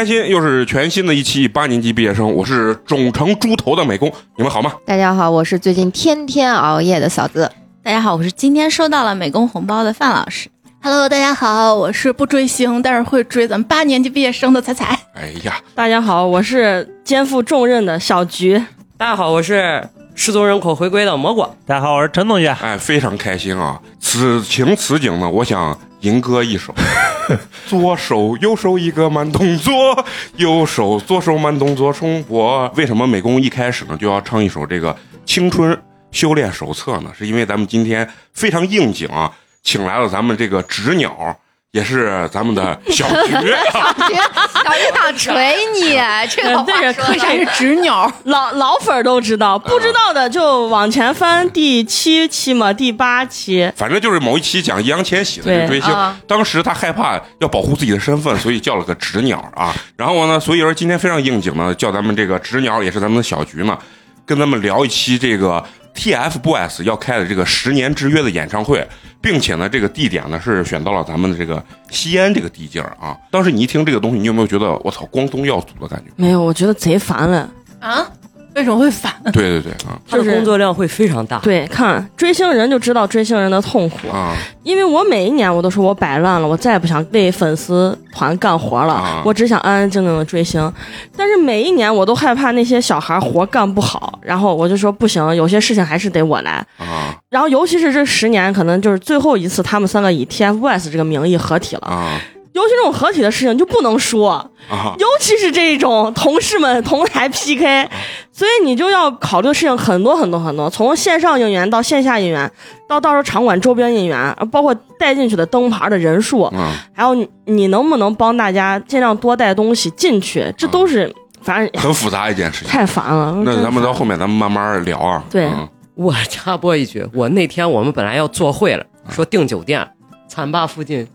开心，又是全新的一期八年级毕业生，我是肿成猪头的美工，你们好吗？大家好，我是最近天天熬夜的嫂子。大家好，我是今天收到了美工红包的范老师。Hello，大家好，我是不追星，但是会追咱们八年级毕业生的彩彩。哎呀，大家好，我是肩负重任的小菊。大家好，我是失踪人口回归的蘑菇。大家好，我是陈同学。哎，非常开心啊！此情此景呢，我想吟歌一首：左手右手一个慢动作，右手左手慢动作重播。为什么美工一开始呢就要唱一首这个《青春修炼手册》呢？是因为咱们今天非常应景啊，请来了咱们这个纸鸟。也是咱们的小菊，小菊，小菊想锤你，这个话对说为啥是纸鸟？老 老粉儿都知道，不知道的就往前翻第七期嘛，第八期。反正就是某一期讲易烊千玺的这个追星啊，当时他害怕要保护自己的身份，所以叫了个纸鸟啊。然后呢，所以说今天非常应景呢，叫咱们这个纸鸟也是咱们的小菊呢，跟咱们聊一期这个 TFBOYS 要开的这个十年之约的演唱会，并且呢，这个地点呢是选到了咱们的这个西安这个地界儿啊。当时你一听这个东西，你有没有觉得我操光宗耀祖的感觉？没有，我觉得贼烦了。啊？为什么会反？对对对啊他的工作量会非常大。对，看追星人就知道追星人的痛苦，啊因为我每一年我都说我摆烂了，我再也不想为粉丝团干活了，啊我只想安安静静的追星。但是每一年我都害怕那些小孩活干不好，然后我就说不行，有些事情还是得我来。啊然后尤其是这十年，可能就是最后一次他们三个以 TFBOYS 这个名义合体了。啊尤其这种合体的事情就不能说，啊！尤其是这种同事们同台 PK，所以你就要考虑的事情很多很多很多，从线上应援到线下应援，到到时候场馆周边应援，包括带进去的灯牌的人数，啊还有你你能不能帮大家尽量多带东西进去，这都是反正很复杂一件事情。太烦了。那咱们到后面咱们慢慢聊啊。对嗯我插播一句，我那天我们本来要做会了，说订酒店，浐灞附近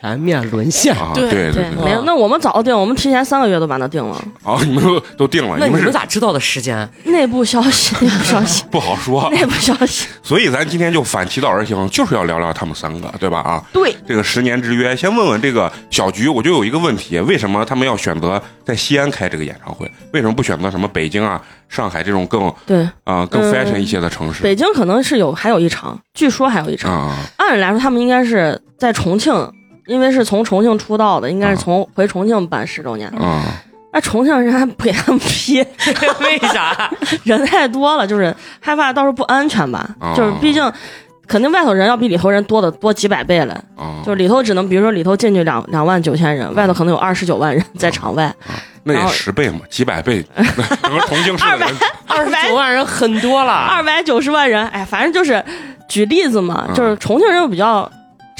全面沦陷。啊，对对对，没有，那我们早定，我们提前三个月都把它定了。啊，你们都都定了，那你们咋知道的时间？内部消息，内部消息，不好说，内部消息。所以咱今天就反其道而行，就是要聊聊他们三个，对吧？啊，对，这个十年之约，先问问这个小菊，我就有一个问题，为什么他们要选择在西安开这个演唱会？为什么不选择什么北京啊、上海这种更对，啊、更嗯 fashion 一些的城市？北京可能是有还有一场，据说还有一场。啊按理来说，他们应该是在重庆，因为是从重庆出道的，应该是从回重庆办十周年。啊那重庆人还不给他们批，为啥？人太多了，就是害怕到时候不安全吧。哦就是毕竟，肯定外头人要比里头人多的多几百倍了。啊！就是里头只能，比如说里头进去两两万九千人，外头可能有二十九万人在场外。那也十倍嘛，几百倍，整个重庆市的人二十九万人很多了。二百九十万人，哎，反正就是举例子嘛，嗯就是重庆人比较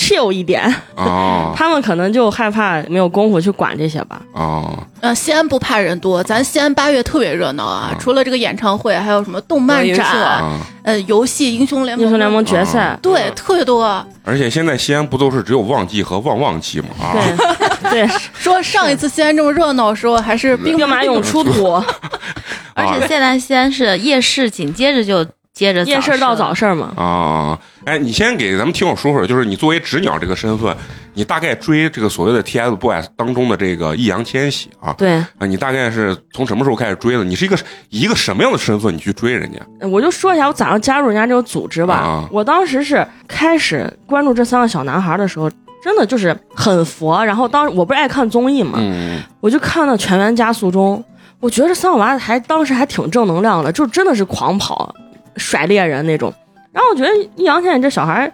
chill 一点，啊 他们可能就害怕没有功夫去管这些吧。啊呃，西安不怕人多，咱西安八月特别热闹啊！嗯除了这个演唱会，还有什么动漫展，啊！呃，游戏英雄联盟，英雄联盟决赛，对，特别多。而且现在西安不都是只有旺季和旺旺季吗？啊，对 对，说上一次西安这么热闹的时候，还是兵兵马俑出土，而且现在西安是夜市，紧接着就接着夜市到早市嘛。啊，哎，你先给咱们听我说说，就是你作为纸鸟这个身份，你大概追这个所谓的 TFBOYS 当中的这个易烊千玺啊，对，啊，你大概是从什么时候开始追的？你是一个以一个什么样的身份你去追人家？我就说一下我咋样加入人家这个组织吧。啊我当时是开始关注这三个小男孩的时候，真的就是很佛。然后当时我不是爱看综艺嘛，嗯我就看了《全员加速中》，我觉得这三个娃子还当时还挺正能量的，就真的是狂跑、甩猎人那种。然后我觉得易烊千玺这小孩，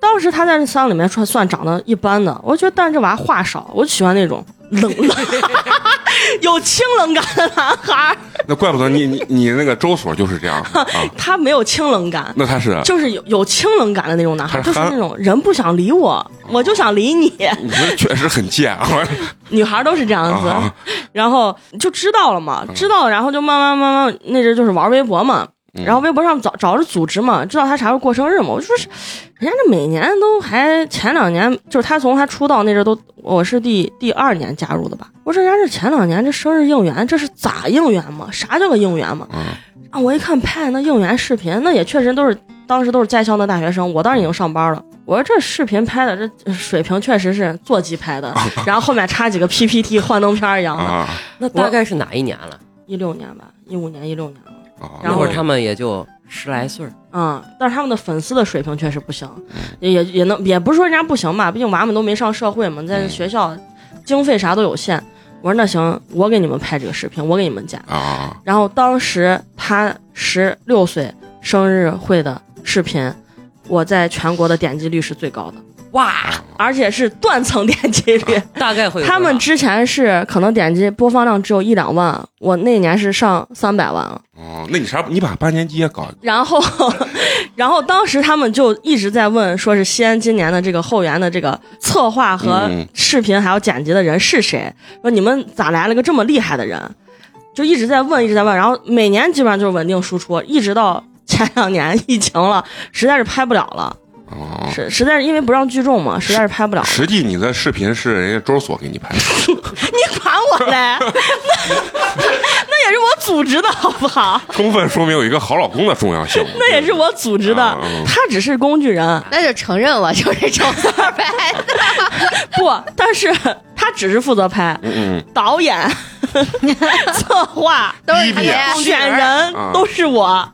当时他在这三个里面算算长得一般的，我觉得但是这娃话少，我就喜欢那种冷冷、有清冷感的男孩。那怪不得你你你那个周所就是这样啊，他没有清冷感，那他是就是有有清冷感的那种男孩，是就是那种人不想理我，我就想理你。你这确实很贱啊！女孩都是这样子，啊然后就知道了嘛，知道，然后就慢慢慢慢，那阵就是玩微博嘛，嗯然后微博上找找着组织嘛，知道他啥时候过生日嘛，我就说是，人家这每年都还前两年，就是他从他出道那阵都，我是第第二年加入的吧，我说人家这前两年这生日应援，这是咋应援嘛？啥叫个应援嘛？嗯啊，我一看拍那应援视频，那也确实都是当时都是在校的大学生，我当时已经上班了，我说这视频拍的这水平确实是座机拍的，然后后面插几个 PPT 幻灯片一样的。啊那大概是哪一年了？一六年吧，一五年、一六年了。啊，然后那会儿他们也就十来岁儿，嗯，但是他们的粉丝的水平确实不行，也也也能也不是说人家不行吧，毕竟娃们都没上社会嘛，在学校经费啥都有限。我说那行，我给你们拍这个视频，我给你们剪。啊然后当时他十六岁生日会的视频，我在全国的点击率是最高的，哇，而且是断层点击率。大概会他们之前是可能点击播放量只有一两万，我那年是上三百万了。哦，那你啥？你把八年级也搞然后，然后当时他们就一直在问，说是西安今年的这个后援的这个策划和嗯视频还有剪辑的人是谁？说你们咋来了个这么厉害的人？就一直在问，一直在问，然后每年基本上就是稳定输出，一直到前两年疫情了，实在是拍不了了，哦。实实在是因为不让聚众嘛，实在是拍不了了。实际你的视频是人家周所给你拍的，你管我嘞？那那也是我组织的好不好？充分说明有一个好老公的重要性。那也是我组织的他只是工具人。那就承认了，就是周三儿拍的。不，但是他只是负责拍，嗯导演、策划、都是你选人啊都是我，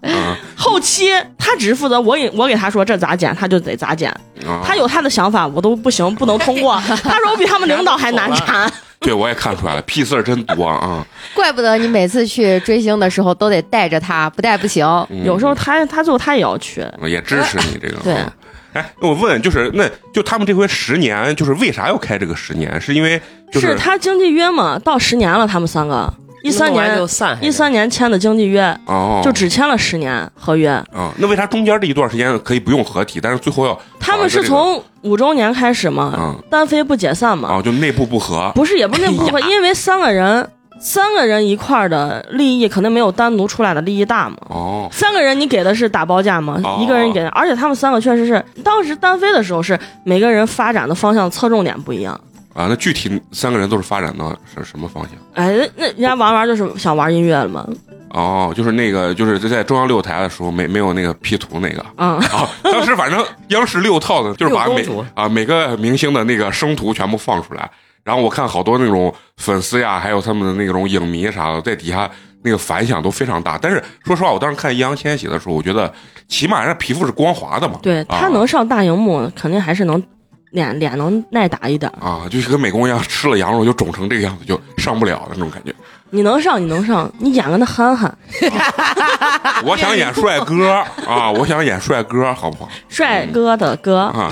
后期他只是负责我给我给他说这咋剪，他就得咋剪。啊，他有他的想法，我都不行，不能通过。他说我比他们领导还难缠。对我也看出来了，屁事儿真多啊。怪不得你每次去追星的时候都得带着他，不带不行。嗯有时候他他最后他也要去，也支持你这个。对嗯哎，那我问，就是那就他们这回十年，就是为啥要开这个十年？是因为就是他经济约嘛，到十年了，他们三个一三年就散一三年签的经济约，哦，就只签了十年合约。啊，那为啥中间这一段时间可以不用合体，但是最后要他们是从五周年开始嘛，嗯单飞不解散嘛，哦，就内部不和不是也不是那部分，哎因为三个人三个人一块儿的利益肯定没有单独出来的利益大嘛。哦。三个人你给的是打包价嘛，哦。一个人给的，而且他们三个确实是当时单飞的时候是每个人发展的方向侧重点不一样。啊，那具体三个人都是发展到是什么方向？哎，那人家玩玩就是想玩音乐了嘛，哦，就是那个，就是在中央六台的时候没没有那个 P 图那个。嗯，啊，当时反正央视六套的，就是把每啊每个明星的那个生图全部放出来，然后我看好多那种粉丝呀，还有他们的那种影迷啥的，在底下那个反响都非常大。但是说实话，我当时看易烊千玺的时候，我觉得起码人家皮肤是光滑的嘛，对他啊能上大荧幕，肯定还是能脸脸能耐打一点。啊，就是跟美工一样，吃了羊肉就肿成这个样子，就上不了的那种感觉。你能上，你能上，你演个那憨憨 我想演帅哥啊，我想演帅哥，好不好？帅哥的哥，啊，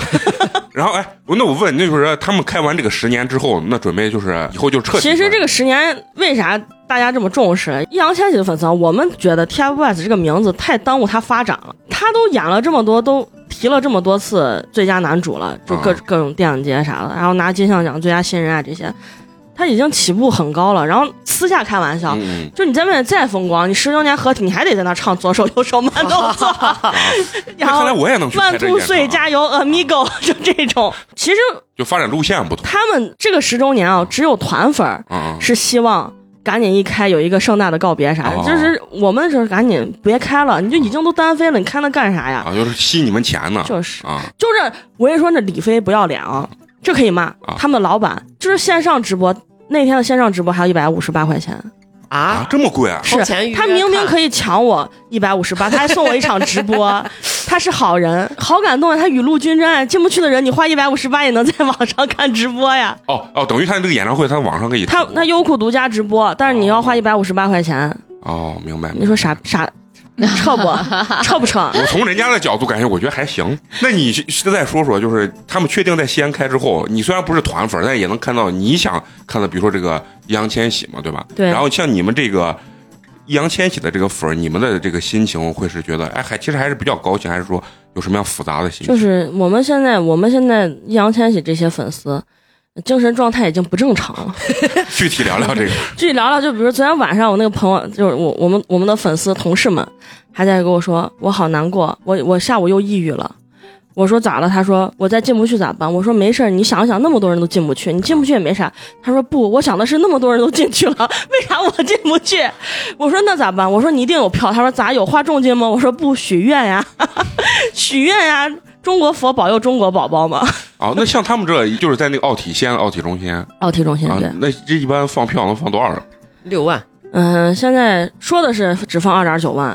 然后哎，那我问，那就是他们开完这个十年之后，那准备就是以后就彻底。其实这个十年为啥大家这么重视易烊千玺的粉丝啊？我们觉得 TFBOYS 这个名字太耽误他发展了。他都演了这么多，都提了这么多次最佳男主了，就各、啊各种电影节啥的，然后拿金像奖最佳新人啊这些，他已经起步很高了。然后私下开玩笑。嗯，就你在外面再风光，你十周年合体，你还得在那唱左手右手慢动作，然那看来后我也能去万岁加油，Amigo，就这种。其实就发展路线不同他们这个十周年啊，只有团粉。是希望赶紧一开有一个盛大的告别啥的，哦就是我们就是赶紧别开了，你就已经都单飞了，你开那干啥呀？啊，就是吸你们钱呢，就是啊，就是我跟你说，那李飞不要脸啊，这可以骂、啊他们的老板，就是线上直播那天的线上直播还有一百五十八块钱，啊啊，，这么贵啊？是他明明可以抢我一百五十八，他还送我一场直播，他是好人，好感动啊！他雨露均沾，进不去的人你花一百五十八也能在网上看直播呀。哦哦，等于他这个演唱会，他网上可以他他优酷独家直播，但是你要花一百五十八块钱，哦，明白。你说傻傻 撤不 臭不臭？我从人家的角度感觉，我觉得还行。那你现在说说，就是他们确定在西安开之后，你虽然不是团粉，但也能看到你想看到，比如说这个易烊千玺嘛，对吧？对然后像你们这个易烊千玺的这个粉儿，你们的这个心情会是觉得，哎，还其实还是比较高兴，还是说有什么样复杂的心情？就是我们现在我们现在易烊千玺这些粉丝。精神状态已经不正常了。具体聊聊这个。具体聊聊，就比如昨天晚上我那个朋友，就是我我们我们的粉丝同事们，还在跟我说，我好难过，我我下午又抑郁了。我说咋了？他说我再进不去咋办？我说没事儿，你想想，那么多人都进不去，你进不去也没啥。他说不，我想的是那么多人都进去了，为啥我进不去？我说那咋办？我说你一定有票。他说咋有？花重金吗？我说不，许愿呀，许愿呀，中国佛保佑中国宝宝嘛。啊，那像他们这就是在那个奥体西安的奥体中心啊，奥体中心对，那这一般放票能放多少人？六万，嗯，现在说的是只放二点九万，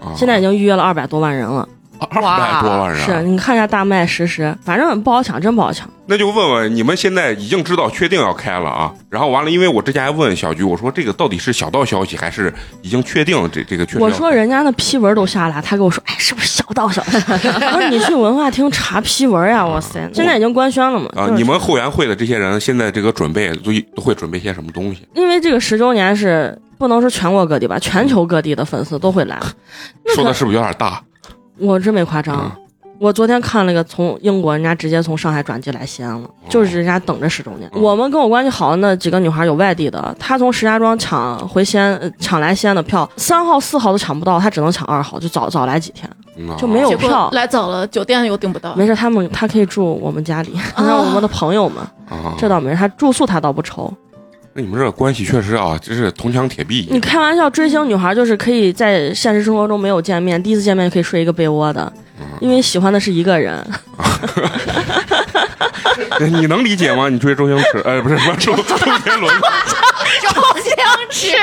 啊，现在已经预约了二百多万人了。二百多万人啊，是你看一下大麦实时，反正不好抢，真不好抢。那就问问你们现在已经知道确定要开了啊？然后完了，因为我之前还问小菊，我说这个到底是小道消息还是已经确定这这个确？我说人家那批文都下来，他跟我说，哎，是不是小道消息？我说你去文化厅查批文呀！哇塞，现在已经官宣了嘛。啊，就是你们后援会的这些人现在这个准备都都会准备些什么东西？因为这个十周年是不能说全国各地吧，全球各地的粉丝都会来。说的是不是有点大？我真没夸张。嗯我昨天看了个从英国，人家直接从上海转机来西安了，就是人家等着十周年。嗯我们跟我关系好的那几个女孩有外地的，她从石家庄抢回西安，呃抢来西安的票，三号、四号都抢不到，她只能抢二号，就早早来几天。就没有票来早了，酒店又订不到。没事，他们她可以住我们家里，让我们的朋友们，啊，这倒没事，她住宿她倒不愁。那你们这关系确实啊，真是铜墙铁壁。你开玩笑，追星女孩就是可以在现实生活中没有见面，第一次见面就可以睡一个被窝的，因为喜欢的是一个人。你能理解吗？你追周星驰，哎，不是不是周周杰伦，周星驰，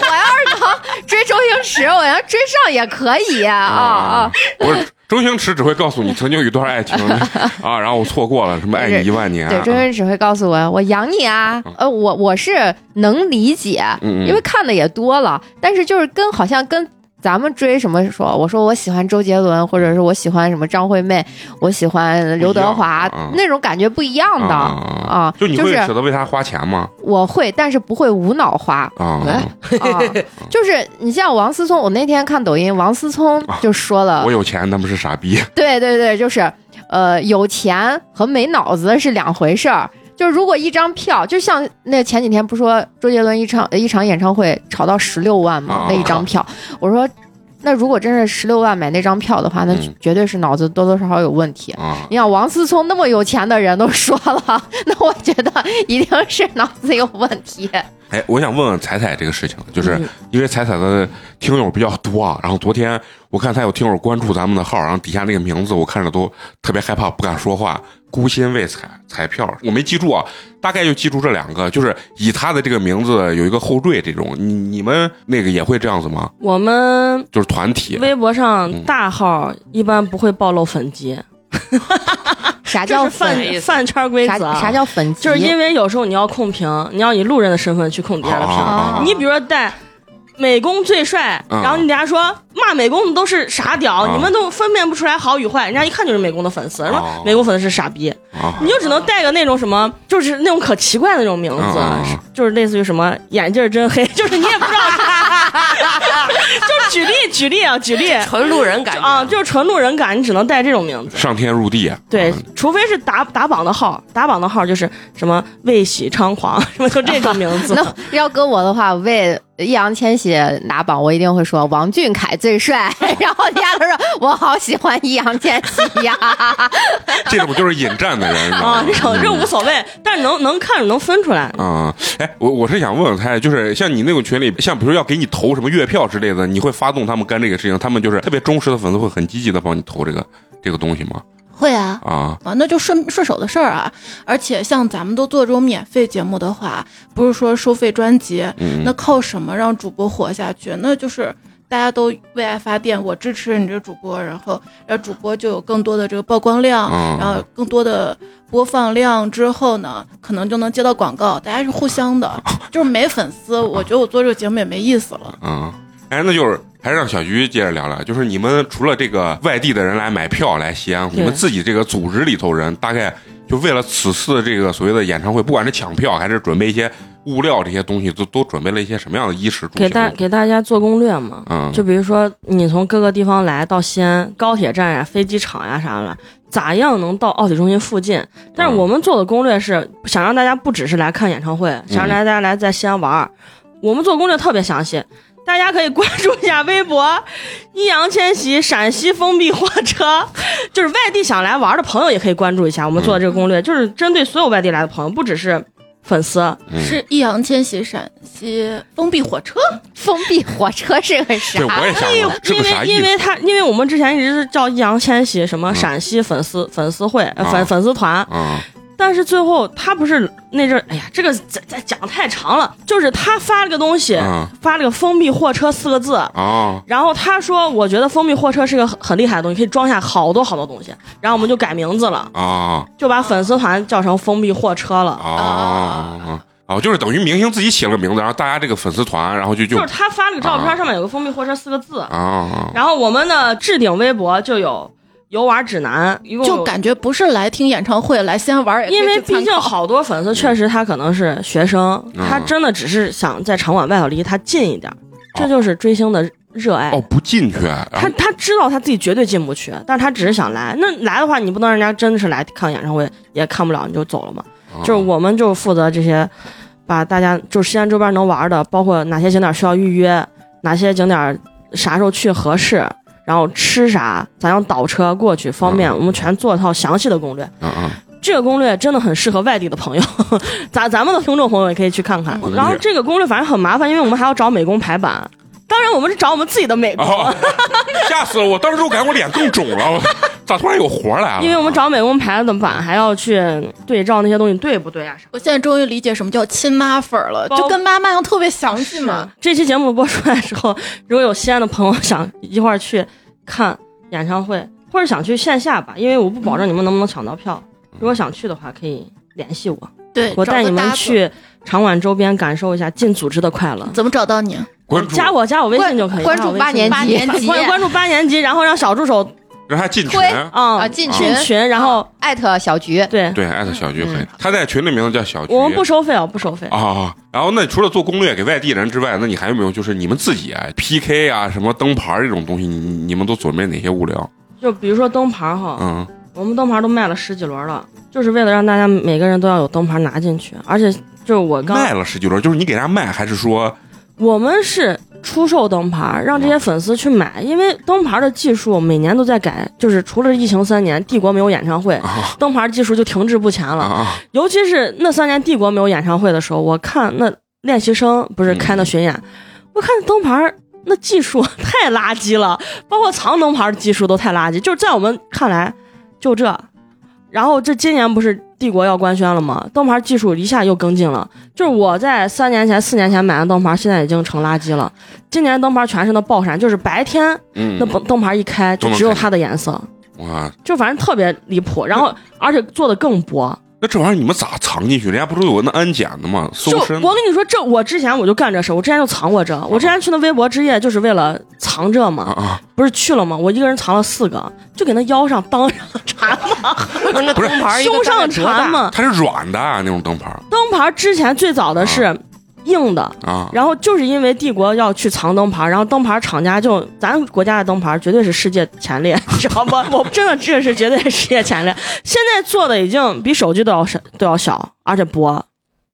我要是能追周星驰，我要追上也可以啊啊！不是周星驰只会告诉你曾经有一段爱情 啊，然后我错过了，什么爱你一万年啊，对，周星驰会告诉我，我养你啊。呃，我我是能理解，因为看的也多了，但是就是跟好像跟。咱们追什么说？我说我喜欢周杰伦，或者是我喜欢什么张惠妹，我喜欢刘德华，那种感觉不一样的啊啊。就你会是舍得为他花钱吗？我会，但是不会无脑花。啊，啊，就是你像王思聪，我那天看抖音，王思聪就说了，我有钱，他们是傻逼。对对对，就是呃，有钱和没脑子是两回事儿。就是如果一张票，就像那前几天不说周杰伦一场一场演唱会炒到十六万吗啊？那一张票，我说，那如果真是十六万买那张票的话，那嗯绝对是脑子多多少少有问题。啊，你想王思聪那么有钱的人都说了，那我觉得一定是脑子有问题。哎，我想问问彩彩这个事情，就是嗯。因为彩彩的听友比较多啊，然后昨天我看他有听友关注咱们的号，然后底下那个名字我看着都特别害怕，不敢说话，孤心为彩彩票，我没记住啊，大概就记住这两个，就是以他的这个名字有一个后缀这种，你你们那个也会这样子吗？我们就是团体微博上嗯大号一般不会暴露粉籍，啥叫就是饭？饭圈规则。啥叫粉？就是因为有时候你要控屏，你要以路人的身份去控别人的评。啊你比如说带美工最帅，嗯然后你底下说骂美工的都是傻屌，啊你们都分辨不出来好与坏，人家一看就是美工的粉丝，说啊美工粉丝是傻逼，啊你就只能带个那种什么，就是那种可奇怪的那种名字，就是类似于什么眼镜真黑，就是你也不知道，就举例举例啊，举例纯路人感啊，就是纯路人感，你只能带这种名字。上天入地啊，对啊，除非是打打榜的号，打榜的号就是什么为喜猖狂，什么就这种名字。那要搁我的话，为易烊千玺打榜，我一定会说王俊凯最帅，然后底下都说我好喜欢易烊千玺呀。这种就是引战的人，啊，这种这无所谓，但是能能看着能分出来。啊、哎，我我是想问问他，就是像你那种群里，像比如说要给你投什么月票之类的，你会发动他们干这个事情，他们就是特别忠实的粉丝，会很积极的帮你投这个这个东西吗？会啊。啊，啊，那就顺顺手的事儿啊！而且像咱们都做这种免费节目的话，不是说收费专辑，嗯，那靠什么让主播活下去？那就是大家都为爱发电，我支持你这个主播，然后让主播就有更多的这个曝光量，嗯然后更多的播放量之后呢，可能就能接到广告，大家是互相的。就是没粉丝，我觉得我做这个节目也没意思了。嗯，哎，那就是还是让小菊接着聊聊，就是你们除了这个外地的人来买票来西安，你们自己这个组织里头人，大概就为了此次的这个所谓的演唱会，不管是抢票还是准备一些物料这些东西，都都准备了一些什么样的衣食住给大行？给大家做攻略嘛，嗯，就比如说你从各个地方来到西安高铁站呀、飞机场呀啥的，咋样能到奥体中心附近？但是嗯我们做的攻略是想让大家不只是来看演唱会，想让大家来在西安玩儿。我们做攻略特别详细，大家可以关注一下微博“易烊千玺陕西封闭火车”，就是外地想来玩的朋友也可以关注一下。我们做的这个攻略就是针对所有外地来的朋友，不只是粉丝，嗯。是易烊千玺陕西封闭火车，封闭火车是个啥？对，？我也想 因为个啥意思因为他因为我们之前一直是叫易烊千玺什么嗯。陕西粉丝粉丝会粉粉丝团，啊但是最后他不是那阵儿，哎呀，这个再再讲太长了，就是他发了个东西，啊发了个封闭货车四个字。啊然后他说：“我觉得封闭货车是个很很厉害的东西，可以装下好多好多东西。”然后我们就改名字了，啊就把粉丝团叫成封闭货车了。啊！哦，就是等于明星自己起了个名字，然后大家这个粉丝团，然后就就就是他发了个照片，啊上面有个封闭货车四个字。啊然后我们的置顶微博就有游玩指南，一共就感觉不是来听演唱会，来西安玩因为毕竟好多粉丝确实他可能是学生，嗯他真的只是想在场馆外头离他近一点儿，这就是追星的热爱。哦不进去，他他知道他自己绝对进不去，但是他只是想来。那来的话，你不能让人家真的是来看演唱会，也看不了你就走了嘛。啊就是我们就负责这些，把大家就是西安周边能玩的，包括哪些景点需要预约，哪些景点啥时候去合适，然后吃啥，咱要倒车过去方便，嗯我们全做一套详细的攻略。嗯嗯这个攻略真的很适合外地的朋友，咱咱们的听众朋友也可以去看看嗯。然后这个攻略反正很麻烦，因为我们还要找美工排版。当然，我们是找我们自己的美工，哦，吓死了！我当时我感觉我脸更肿了，我 咋突然有活来了？因为我们找美工排的版还要去对照那些东西对不对啊啥。我现在终于理解什么叫亲妈粉儿了，就跟妈妈一样特别详细嘛。这期节目播出来之后，如果有西安的朋友想一块儿去看演唱会，或者想去线下吧，因为我不保证你们能不能抢到票。如果想去的话，可以联系我，对，我带你。们去场馆周边感受一下进组织的快乐。怎么找到你？关注加我加我微信就可以，关注八年级关关注八年级，然后让小助手让他进群推，啊啊进群进群，然后艾特小菊，对对，艾特小菊可以。他在群里名字叫小菊。我们不收费哦，不收费。啊，然后那除了做攻略给外地人之外，那你还有没有就是你们自己啊 PK 啊什么灯牌这种东西，你你们都准备哪些物料？就比如说灯牌哈，嗯我们灯牌都卖了十几轮了，就是为了让大家每个人都要有灯牌拿进去，而且就是我刚卖了十几轮，就是你给人家卖，还是说我们是出售灯牌，让这些粉丝去买，因为灯牌的技术每年都在改，就是除了疫情三年，帝国没有演唱会，啊灯牌技术就停滞不前了。啊尤其是那三年帝国没有演唱会的时候，我看那练习生不是开那巡演，我看灯牌那技术太垃圾了，包括藏灯牌的技术都太垃圾，就是在我们看来就这。然后这今年不是帝国要官宣了吗？灯牌技术一下又跟进了，就是我在三年前、四年前买的灯牌，现在已经成垃圾了。今年灯牌全是那爆闪，就是白天嗯那灯灯牌一开就只有它的颜色，哇，就反正特别离谱。然后而且做的更薄，那这玩意儿你们咋藏进去？人家不是有那安检的吗？就搜身我跟你说，这我之前我就干这事，我之前就藏过这，我之前去那微博之夜就是为了藏这啊嘛，啊！不是去了吗？我一个人藏了四个，就给那腰上当上缠嘛，那不是灯牌一个胸上缠嘛。它是软的啊，那种灯牌灯牌之前最早的是硬的。啊。然后就是因为帝国要去藏灯牌，然后灯牌厂家就咱国家的灯牌绝对是世界前列，知道吗？我真的这是绝对是世界前列。现在做的已经比手机都要小，都要小，而且薄。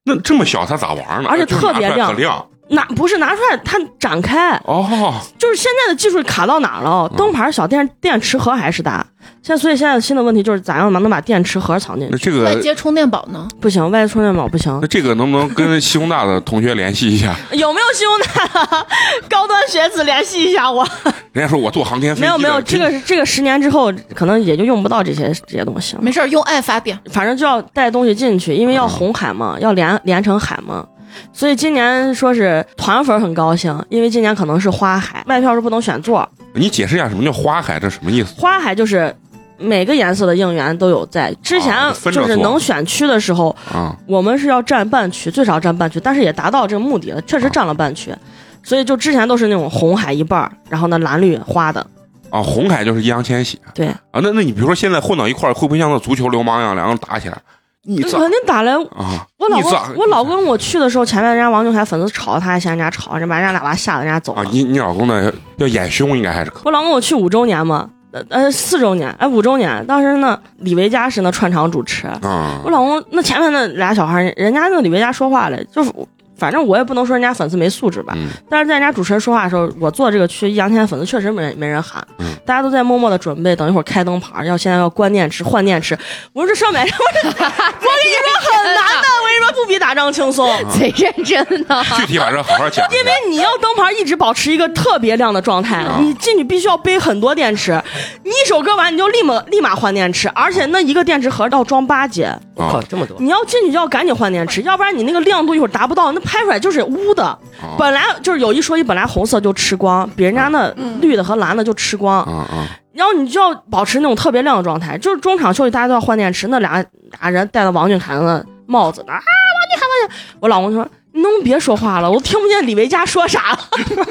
那这么小它咋玩呢？而且特别亮亮拿不是拿出来它展开，哦。就是现在的技术卡到哪了？灯牌小，电电池盒还是大。现在所以现在新的问题就是咋样能把电池盒藏进去？那这个外接充电宝呢？不行，外接充电宝不行那。这个能不能跟西工大的同学联系一下？有没有西工大的高端学子联系一下我？人家说我坐航天飞机的没有没有，这个是这个十年之后可能也就用不到这些这些东西了。没事儿，用爱发电。反正就要带东西进去，因为要红海嘛，要连连成海嘛。所以今年说是团粉很高兴，因为今年可能是花海，卖票是不能选座，你解释一下什么叫花海，这什么意思？花海就是每个颜色的应援都有在。之前就是能选区的时候，啊我们是要占半区，最少占半区，但是也达到这个目的了，确实占了半区。所以就之前都是那种红海一半，然后呢蓝绿花的，啊！红海就是易烊千玺对，啊。那那你比如说现在混到一块儿，会不会像那足球流氓一样，两个人打起来？你肯定打来。啊？我老公，我老公我去的时候，前面人家王俊凯粉丝吵他，还嫌人家吵，人把人家喇叭吓得人家走了。啊，你你老公呢要演凶，应该还是可我老公我去五周年嘛，呃呃四周年，哎五周年，当时呢李维嘉是那串场主持，啊我老公那前面那俩小孩，人家那李维嘉说话嘞，就是反正我也不能说人家粉丝没素质吧。嗯但是在人家主持人说话的时候，我坐这个区易烊千玺粉丝确实没没人喊，嗯大家都在默默的准备，等一会儿开灯牌，要现在要关电池换电池。我说这上买什么？我跟你说很难的，我跟你说不比打仗轻松。贼认真的。具体把这好好讲。因为你要灯牌一直保持一个特别亮的状态，啊你进去必须要背很多电池，你一首歌完你就立马立马换电池，而且那一个电池盒要装八节，靠，这么多！你要进去就要赶紧换电池，要不然你那个亮度一会儿达不到，那拍出来就是污的。啊本来就是有一说一，本来红色就吃光，比人家那绿的和蓝的就吃光，啊啊然后你就要保持那种特别亮的状态。就是中场休息大家都要换电池，那俩俩人戴了王俊凯的帽子呢啊，王俊凯王俊凯，我老公就说。你能别说话了？我听不见李维嘉说啥了。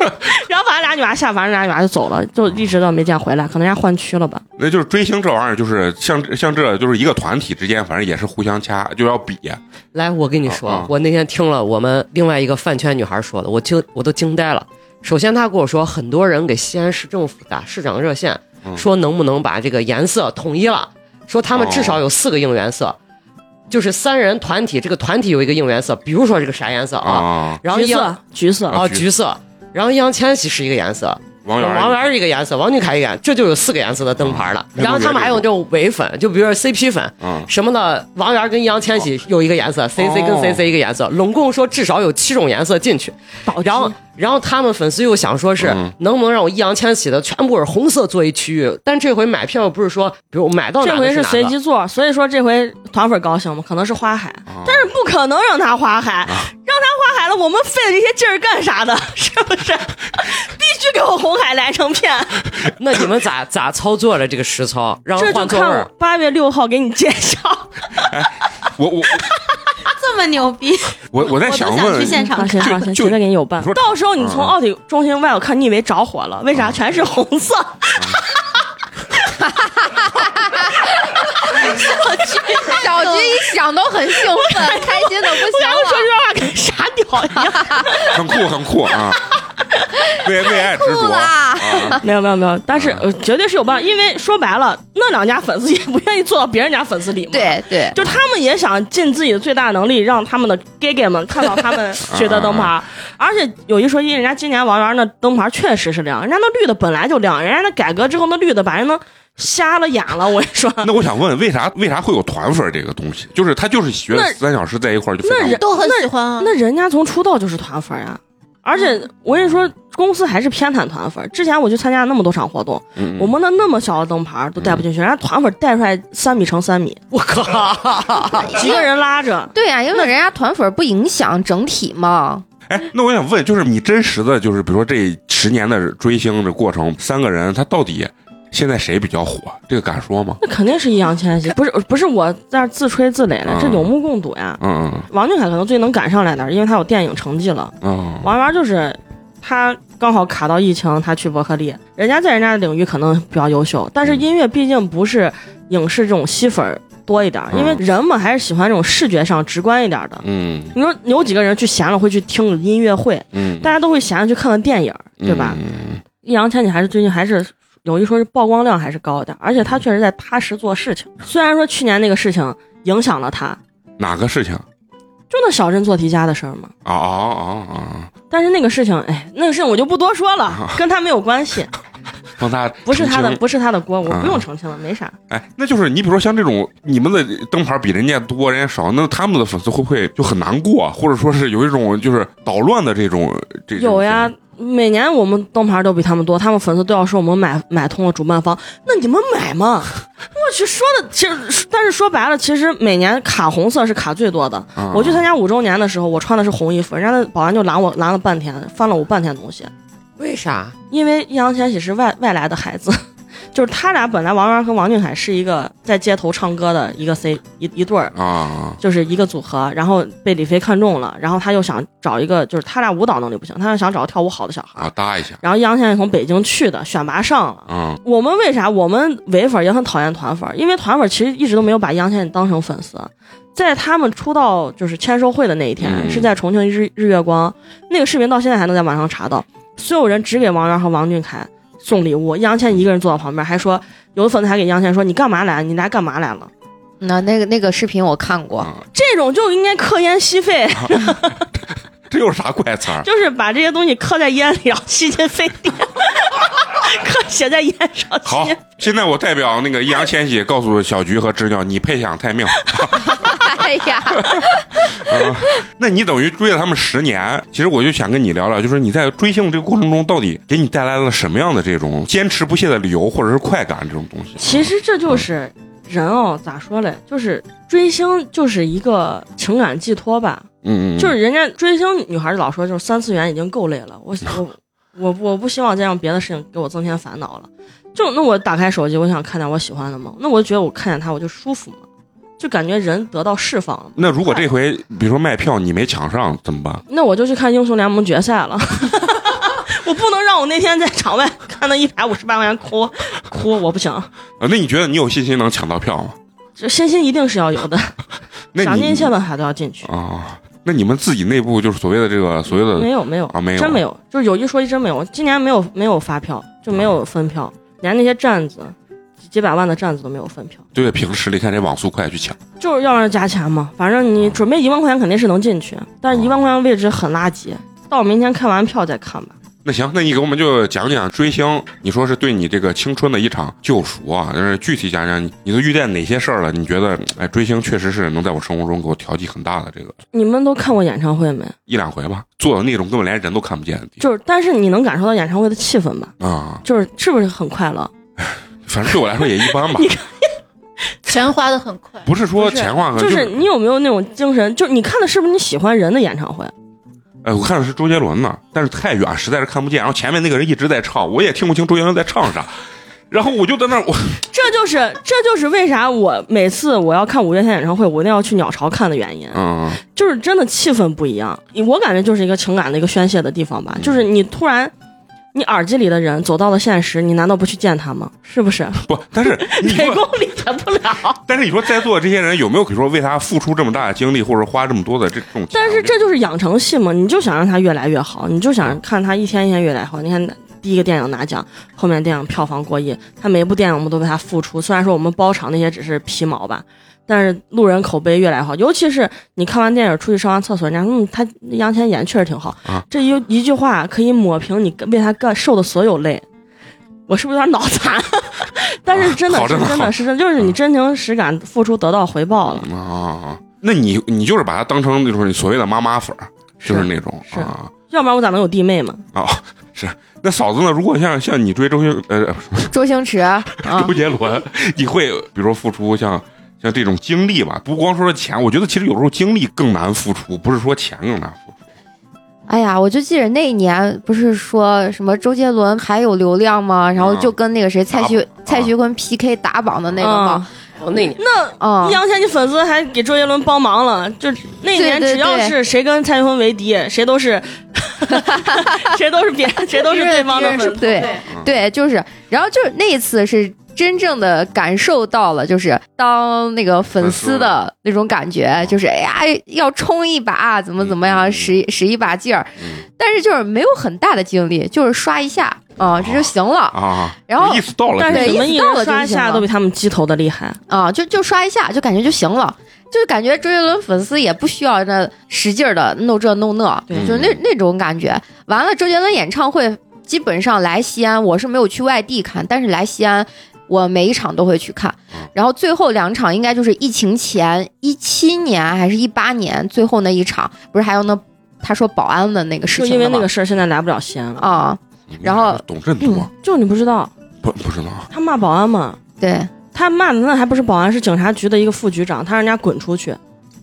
然后反正俩女娃下，反正俩女娃就走了，就一直到没见回来，可能人家换区了吧。那就是追星这玩意儿，就是像像这就是一个团体之间，反正也是互相掐，就要比。来，我跟你说，我那天听了我们另外一个饭圈女孩说的，我惊我都惊呆了。首先，她跟我说，很多人给西安市政府打市长热线，嗯说能不能把这个颜色统一了，说他们至少有四个应援色，就是三人团体，这个团体有一个应援色，比如说这个啥颜色啊？啊，橘色，橘色，啊橘橘色，然后易烊千玺是一个颜色，王源王源是一个颜色，王俊凯一个颜色，这就有四个颜色的灯牌了。嗯然后他们还有这种伪粉，就比如说 CP 粉，啊什么的，王源跟易烊千玺有一个颜色，CC 跟哦 CC 一个颜色，拢共说至少有七种颜色进去。然后，然后他们粉丝又想说是嗯能不能让我易烊千玺的全部是红色做一区域，但这回买票不是说，比如买到哪这回是随机座，所以说这回团粉高兴吗？可能是花海，啊但是不可能让他花海，让他花海了，我们费了这些劲儿干啥的？是不是？给我红海来成片，那你们咋咋操作了这个实操，让这就换座位？八月六号给你揭晓。我我 这么牛逼，我我在想我都想去问，现场放心看。放心，就绝对给你有办。到时候你从奥体中心外，我看你以为着火了，为啥全是红色？小菊一想都很兴奋，开心的不行然后说了。这话跟傻屌一样。很酷很酷啊，为为爱执着啊，没有没有没有，但是呃，绝对是有办法，因为说白了，那两家粉丝也不愿意坐到别人家粉丝里嘛。。对对，就他们也想尽自己的最大能力，让他们的 gay gay 们看到他们 学的灯牌。而且有一说一，人家今年王源那灯牌确实是亮，人家那绿的本来就亮，人家那改革之后那绿的把人能瞎了眼了。我跟你说，那我想问，为啥为啥会有团粉这个东西？就是他就是学了三小时在一块儿就那人都很喜欢啊。那人家从出道就是团粉呀。而且我跟你说，公司还是偏袒团粉。之前我去参加那么多场活动，嗯我们那那么小的灯牌都带不进去，人家团粉带出来三米乘三米，我靠！几个人拉着。对呀、因为人家团粉不影响整体嘛。哎，那我想问，就是你真实的就是比如说这十年的追星的过程，三个人他到底现在谁比较火？这个敢说吗？那肯定是易烊千玺，不是不是我在自吹自擂了，这嗯有目共睹呀。嗯王俊凯可能最能赶上来点，因为他有电影成绩了。嗯嗯王源就是他刚好卡到疫情，他去伯克利，人家在人家的领域可能比较优秀，但是音乐毕竟不是影视这种吸粉儿多一点因为人们还是喜欢这种视觉上直观一点儿的。嗯你说有几个人去闲了会去听个音乐会，嗯，大家都会闲着去看看电影，对吧？嗯易烊千玺还是最近还是有一说是曝光量还是高一点，而且他确实在踏实做事情。虽然说去年那个事情影响了他，哪个事情？就那小镇做题家的事儿嘛。啊啊啊啊！但是那个事情，哎，那个事情我就不多说了，跟他没有关系，帮他不是他的，不是他的锅，我啊不用澄清了，没啥。哎，那就是你比如说像这种你们的灯牌比人家多，人家少，那他们的粉丝会不会就很难过，或者说是有一种就是捣乱的这种这种有呀，每年我们灯牌都比他们多，他们粉丝都要说我们买买通了主办方，那你们买吗？我去说的，其实但是说白了，其实每年卡红色是卡最多的。啊我去参加五周年的时候，我穿的是红衣服，人家的保安就拦我拦了半天，翻了我半天东西。为啥？因为易烊千玺是外外来的孩子，就是他俩本来王源和王俊凯是一个在街头唱歌的一个 C 一一对儿，啊就是一个组合，然后被李飞看中了，然后他又想找一个，就是他俩舞蹈能力不行，他又想找个跳舞好的小孩。啊搭一下然后易烊千玺从北京去的，选拔上了。嗯我们为啥？我们唯粉也很讨厌团粉，因为团粉其实一直都没有把易烊千玺当成粉丝。在他们出道就是签售会的那一天，嗯是在重庆日日月光，那个视频到现在还能在网上查到。所有人只给王源和王俊凯送礼物，易烊千玺一个人坐到旁边，还说有的粉丝还给易烊千玺说：“你干嘛来？你来干嘛来了那那个那个视频我看过，啊！这种就应该科研吸肺。这又是啥怪词儿？就是把这些东西刻在烟里，然后吸进肺里，刻写在烟上。好，现在我代表那个易烊千玺告诉小菊和知了，你配享太命。哎呀，啊，那你等于追了他们十年，其实我就想跟你聊聊，就是你在追星这个过程中，到底给你带来了什么样的这种坚持不懈的理由，或者是快感这种东西？其实这就是人哦，咋说嘞？就是追星就是一个情感寄托吧。嗯嗯，就是人家追星女孩老说，就是三次元已经够累了，我我我我不希望再让别的事情给我增添烦恼了。就那我打开手机，我想看点我喜欢的嘛，那我就觉得我看见他我就舒服嘛，就感觉人得到释放了。那如果这回比如说卖票你没抢上怎么办？那我就去看英雄联盟决赛了。我不能让我那天在场外看到一百五十八块钱哭哭，我不行。啊，那你觉得你有信心能抢到票吗？这信心一定是要有的，那想尽你一切办法都要进去。啊，那你们自己内部就是所谓的这个所谓的没有没有啊没有真没有，就是有一说一，真没有。今年没有没有发票，就没有分票，连那些站子几几百万的站子都没有分票，就得凭实力看这网速快去抢。就是要让加钱嘛。反正你准备一万块钱肯定是能进去，但是一万块钱位置很垃圾，到明天开完票再看吧。那行，那你给我们就讲讲追星，你说是对你这个青春的一场救赎啊，但是具体讲讲你你都遇见哪些事儿了？你觉得哎，追星确实是能在我生活中给我调剂很大的这个你们都看过演唱会没？一两回吧，做的那种根本连人都看不见的地就是，但是你能感受到演唱会的气氛吧？方啊，就是是不是很快乐？反正对我来说也一般吧，钱花的很快。不是说钱花很快，就是你有没有那种精神？就是你看的是不是你喜欢人的演唱会？哎，我看的是周杰伦呢，但是太远，实在是看不见。然后前面那个人一直在唱，我也听不清周杰伦在唱啥。然后我就在那儿，我 这就是这就是为啥我每次我要看五月天演唱会，我一定要去鸟巢看的原因。嗯，就是真的气氛不一样，我感觉就是一个情感的一个宣泄的地方吧。就是你突然，你耳机里的人走到了现实，你难道不去见他吗？是不是？不，但是 你美，工理解不了。但是你说在座的这些人有没有可以说为他付出这么大的精力，或者花这么多的这种？但是这就是养成系嘛，你就想让他越来越好，你就想看他一天一天越来越好。你看第一个电影拿奖，后面电影票房过亿，他每一部电影我们都为他付出。虽然说我们包场那些只是皮毛吧，但是路人口碑越来越好。尤其是你看完电影出去上完厕所，人家嗯，他杨千演确实挺好，啊这一一句话可以抹平你为他干受的所有累。我是不是有点脑残？但是真的真的是真的，就是你真情实感付出得到回报了。啊，那你你就是把他当成就是你所谓的妈妈粉儿，就是那种是啊要不然我咋能有弟妹嘛？啊是。那嫂子呢？如果像像你追周星呃周星驰啊，周杰伦，你会比如说付出像像这种精力吧？不光说是钱，我觉得其实有时候精力更难付出，不是说钱更难付出。哎呀，我就记得那一年不是说什么周杰伦还有流量吗？然后就跟那个谁蔡徐打蔡徐坤 PK 打榜的那个吗？哦，那年那嗯，易烊千玺粉丝还给周杰伦帮忙了，就那年只要是谁跟蔡徐坤为敌，谁都是，谁都是别，谁都是对方的粉丝。对对，就是，然后就是那一次是真正的感受到了，就是当那个粉丝的那种感觉，就是哎呀要冲一把，怎么怎么样，嗯使使一把劲儿，嗯。但是就是没有很大的精力，就是刷一下啊，这就行了。啊，然后意思到了，对但是一意思到了人刷一下都比他们鸡头的厉害。啊，就就刷一下，就感觉就行了。就是感觉周杰伦粉丝也不需要那使劲的弄这弄那，对。就是那那种感觉。完了，周杰伦演唱会基本上来西安，我是没有去外地看，但是来西安，我每一场都会去看。然后最后两场应该就是疫情前一七年还是一八年最后那一场，不是还有那他说保安的那个事就情的吗？因为那个事儿，现在来不了西安了。啊，然后懂这么多就你不知道，不不知道。他骂保安嘛，对，他骂的那还不是保安，是警察局的一个副局长，他让人家滚出去。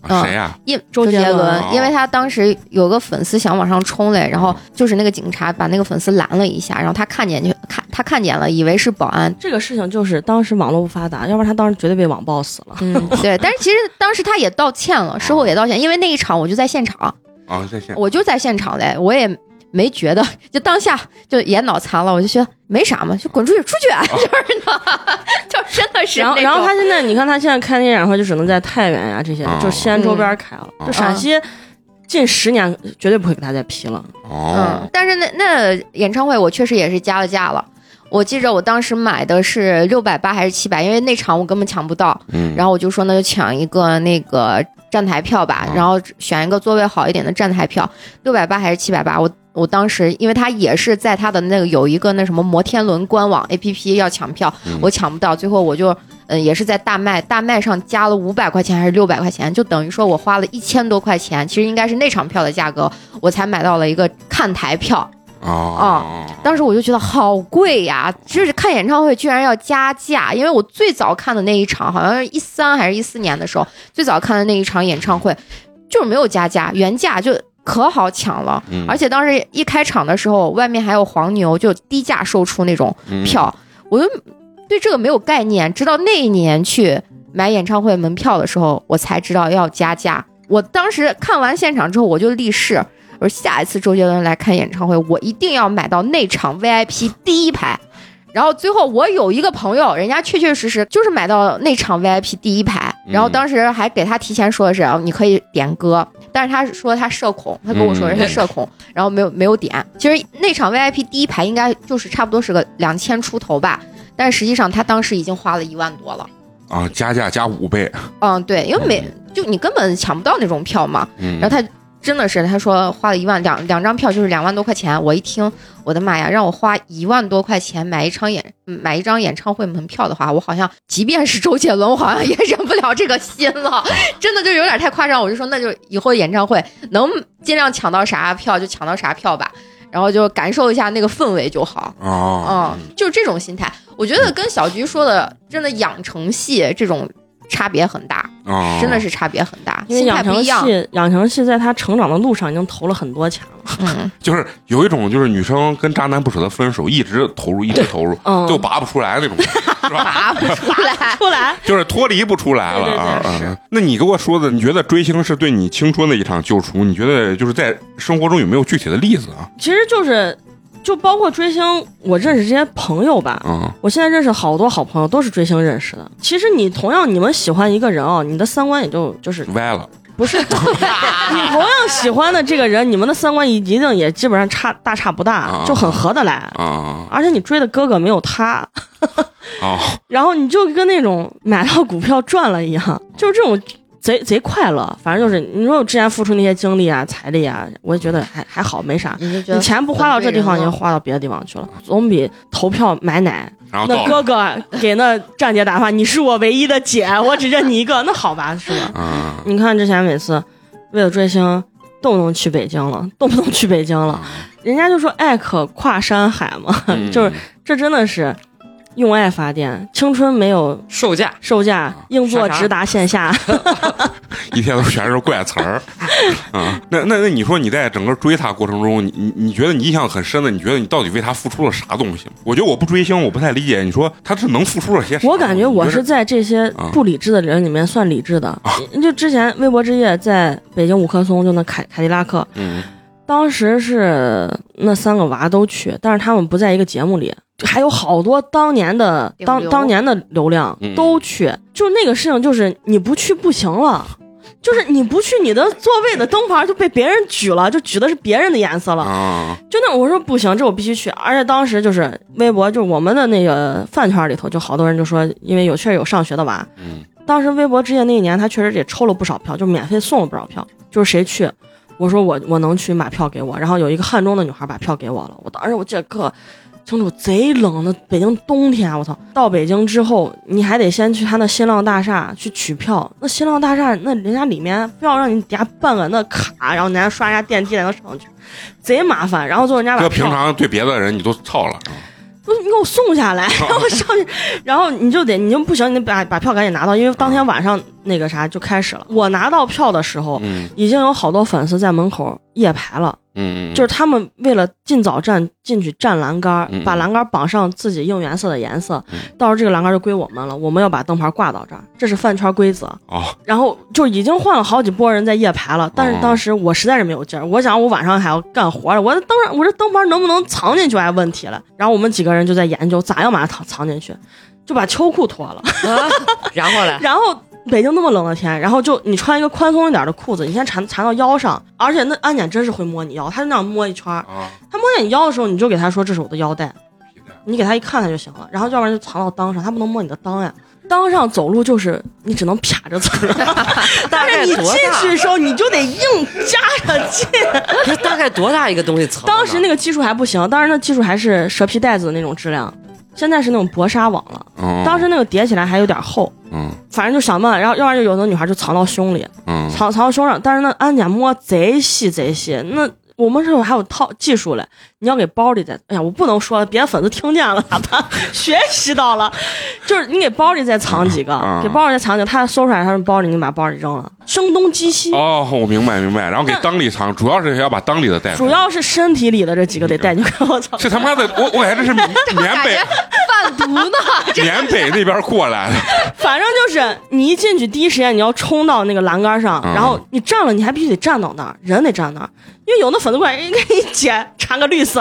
谁呀？因周杰伦杰伦哦，因为他当时有个粉丝想往上冲嘞，然后就是那个警察把那个粉丝拦了一下，然后他看见就看他看见了，以为是保安。这个事情就是当时网络不发达，要不然他当时绝对被网暴死了。嗯，对，但是其实当时他也道歉了，事后也道歉，因为那一场我就在现场，啊，在线我就在现场嘞，我也没觉得，就当下就也脑残了，我就觉得没啥嘛，就滚出去，出去，啊 就是呢，就真的是然后，然后他现在，你看他现在开那演唱会就只能在太原呀、这些，哦就西安周边开了。嗯就陕西近十年绝对不会给他再批了。哦嗯，，但是那那演唱会我确实也是加了价了。我记着我当时买的是六百八还是七百，因为那场我根本抢不到，嗯，然后我就说那就抢一个那个站台票吧，然后选一个座位好一点的站台票，六百八还是七百八？我我当时因为他也是在他的那个有一个那什么摩天轮官网 A P P 要抢票，嗯我抢不到，最后我就嗯也是在大麦大麦上加了五百块钱还是六百块钱，就等于说我花了一千多块钱，其实应该是那场票的价格，我才买到了一个看台票。哦，当时我就觉得好贵呀，就是看演唱会居然要加价，因为我最早看的那一场好像是一三还是一四年的时候，最早看的那一场演唱会就是没有加价，原价就可好抢了，嗯。而且当时一开场的时候，外面还有黄牛，就低价售出那种嗯。票，我就对这个没有概念，直到那一年去买演唱会门票的时候，我才知道要加价。我当时看完现场之后，我就立誓，我说下一次周杰伦来看演唱会，我一定要买到那场 VIP 第一排。然后最后我有一个朋友，人家确确实实就是买到那场 VIP 第一排，然后当时还给他提前说的是，哦你可以点歌，但是他说他社恐，他跟我说是他社恐，然后没有没有点。其实那场 VIP 第一排应该就是差不多是个两千出头吧，但实际上他当时已经花了一万多了。啊，加价加五倍，嗯，对，因为每就你根本抢不到那种票嘛。嗯，然后他真的是他说花了一万两两张票就是两万多块钱，我一听我的妈呀，让我花一万多块钱买一场演买一张演唱会门票的话，我好像即便是周杰伦，我好像也忍不了这个心了，真的就有点太夸张。我就说那就以后演唱会能尽量抢到啥票就抢到啥票吧。然后就感受一下那个氛围就好，哦，嗯，就是这种心态。我觉得跟小菊说的，真的养成系这种差别很大，哦，真的是差别很大，因为养成。系，养成系在他成长的路上已经投了很多钱了。嗯，就是有一种就是女生跟渣男不舍得分手，一直投入，一直投入，嗯就拔不出来那种，是吧？拔不出来。出来，就是脱离不出来了啊！是啊那你给我说的，你觉得追星是对你青春的一场救赎？你觉得就是在生活中有没有具体的例子啊？其实就是，就包括追星，我认识这些朋友吧。嗯我现在认识好多好朋友都是追星认识的。其实你同样你们喜欢一个人哦，你的三观也就就是歪了，不是 你同样喜欢的这个人，你们的三观一定也基本上差大差不大啊，就很合得来。啊而且你追的哥哥没有他，啊 然后你就跟那种买到股票赚了一样，就是这种贼贼快乐。反正就是你说我之前付出那些精力啊、财力啊，我也觉得还还好，没啥。你钱不花到这地方，你就花到别的地方去了，总比投票买奶。那哥哥给那站姐打电话，你是我唯一的姐，我只认你一个，那好吧，是吧？啊你看之前每次为了追星，动不动去北京了，动不动去北京了，人家就说爱可跨山海嘛，嗯 就是这真的是用爱发电，青春没有售价售价，硬座直达线下。一天都全是怪词儿 啊！那那那你说你在整个追他过程中，你你你觉得你印象很深的，你觉得你到底为他付出了啥东西？我觉得我不追星，我不太理解。你说他是能付出了些啥？我感觉我是在这些啊不理智的人里面算理智的。就之前微博之夜在北京五棵松，就那凯凯迪拉克，嗯当时是那三个娃都去，但是他们不在一个节目里，还有好多当年的当当年的流量嗯都去，就那个事情就是你不去不行了。就是你不去，你的座位的灯牌就被别人举了，就举的是别人的颜色了。啊就那我说不行，这我必须去。而且当时就是微博，就是我们的那个饭圈里头，就好多人就说，因为有确实有上学的娃，嗯当时微博之夜那一年，他确实也抽了不少票，就免费送了不少票。就是谁去，我说我我能去，买票给我。然后有一个汉中的女孩把票给我了，我当时我记得可清楚，贼冷的北京冬天，我操！到北京之后，你还得先去他那新浪大厦去取票。那新浪大厦那人家里面非要让你底下办个那卡，然后你还刷一下电梯才能上去，贼麻烦。然后最后人家把平常对别的人你都操了，不是你给我送下来，然后上去，然后你就得，你就不行，你得把把票赶紧拿到，因为当天晚上那个啥就开始了。我拿到票的时候，嗯。已经有好多粉丝在门口夜排了，嗯，就是他们为了尽早站进去站栏杆嗯，把栏杆绑上自己应援色的颜色嗯，到时候这个栏杆就归我们了，我们要把灯牌挂到这儿，这是饭圈规则。哦然后就已经换了好几波人在夜排了，但哦是当时我实在是没有劲儿，我想我晚上还要干活了，我灯我这灯牌能不能藏进去还问题了。然后我们几个人就在研究咋样把它藏藏进去，就把秋裤脱了，啊，然后嘞，然后。北京那么冷的天，然后就你穿一个宽松一点的裤子，你先缠缠到腰上，而且那安检真是会摸你腰，他就那样摸一圈他摸见你腰的时候，你就给他说这是我的腰带，你给他一看他就行了，然后要不然就藏到裆上，他不能摸你的裆呀。裆上走路就是你只能啪着走，但是你进去的时候你就得硬加着劲。这大概多大一个东西藏？当时那个技术还不行，当时那技术还是蛇皮袋子的那种质量，现在是那种薄纱网了。嗯当时那个叠起来还有点厚，嗯。反正就想办法，然后要不然就有的女孩就藏到胸里，嗯。藏藏到胸上，但是那安检摸贼细贼细，那我们这会还有套技术嘞，你要给包里再，哎呀，我不能说，别的粉丝听见了，咋办 学习到了，就是你给包里再藏几个，嗯给包里再藏几个，他搜出来他是包里，你把包里扔了，声东击西。哦，我明白明白，然后给裆里藏，主要是要把裆里的带。主要是身体里的这几个得带进去，我操！这他妈的，我我 感觉这是缅北贩毒呢？缅北那边过来的。反正就是你一进去，第一时间你要冲到那个栏杆上，嗯然后你站了，你还必须得站到那儿，人得站那儿，因为有的粉丝过来人给你捡缠个绿色，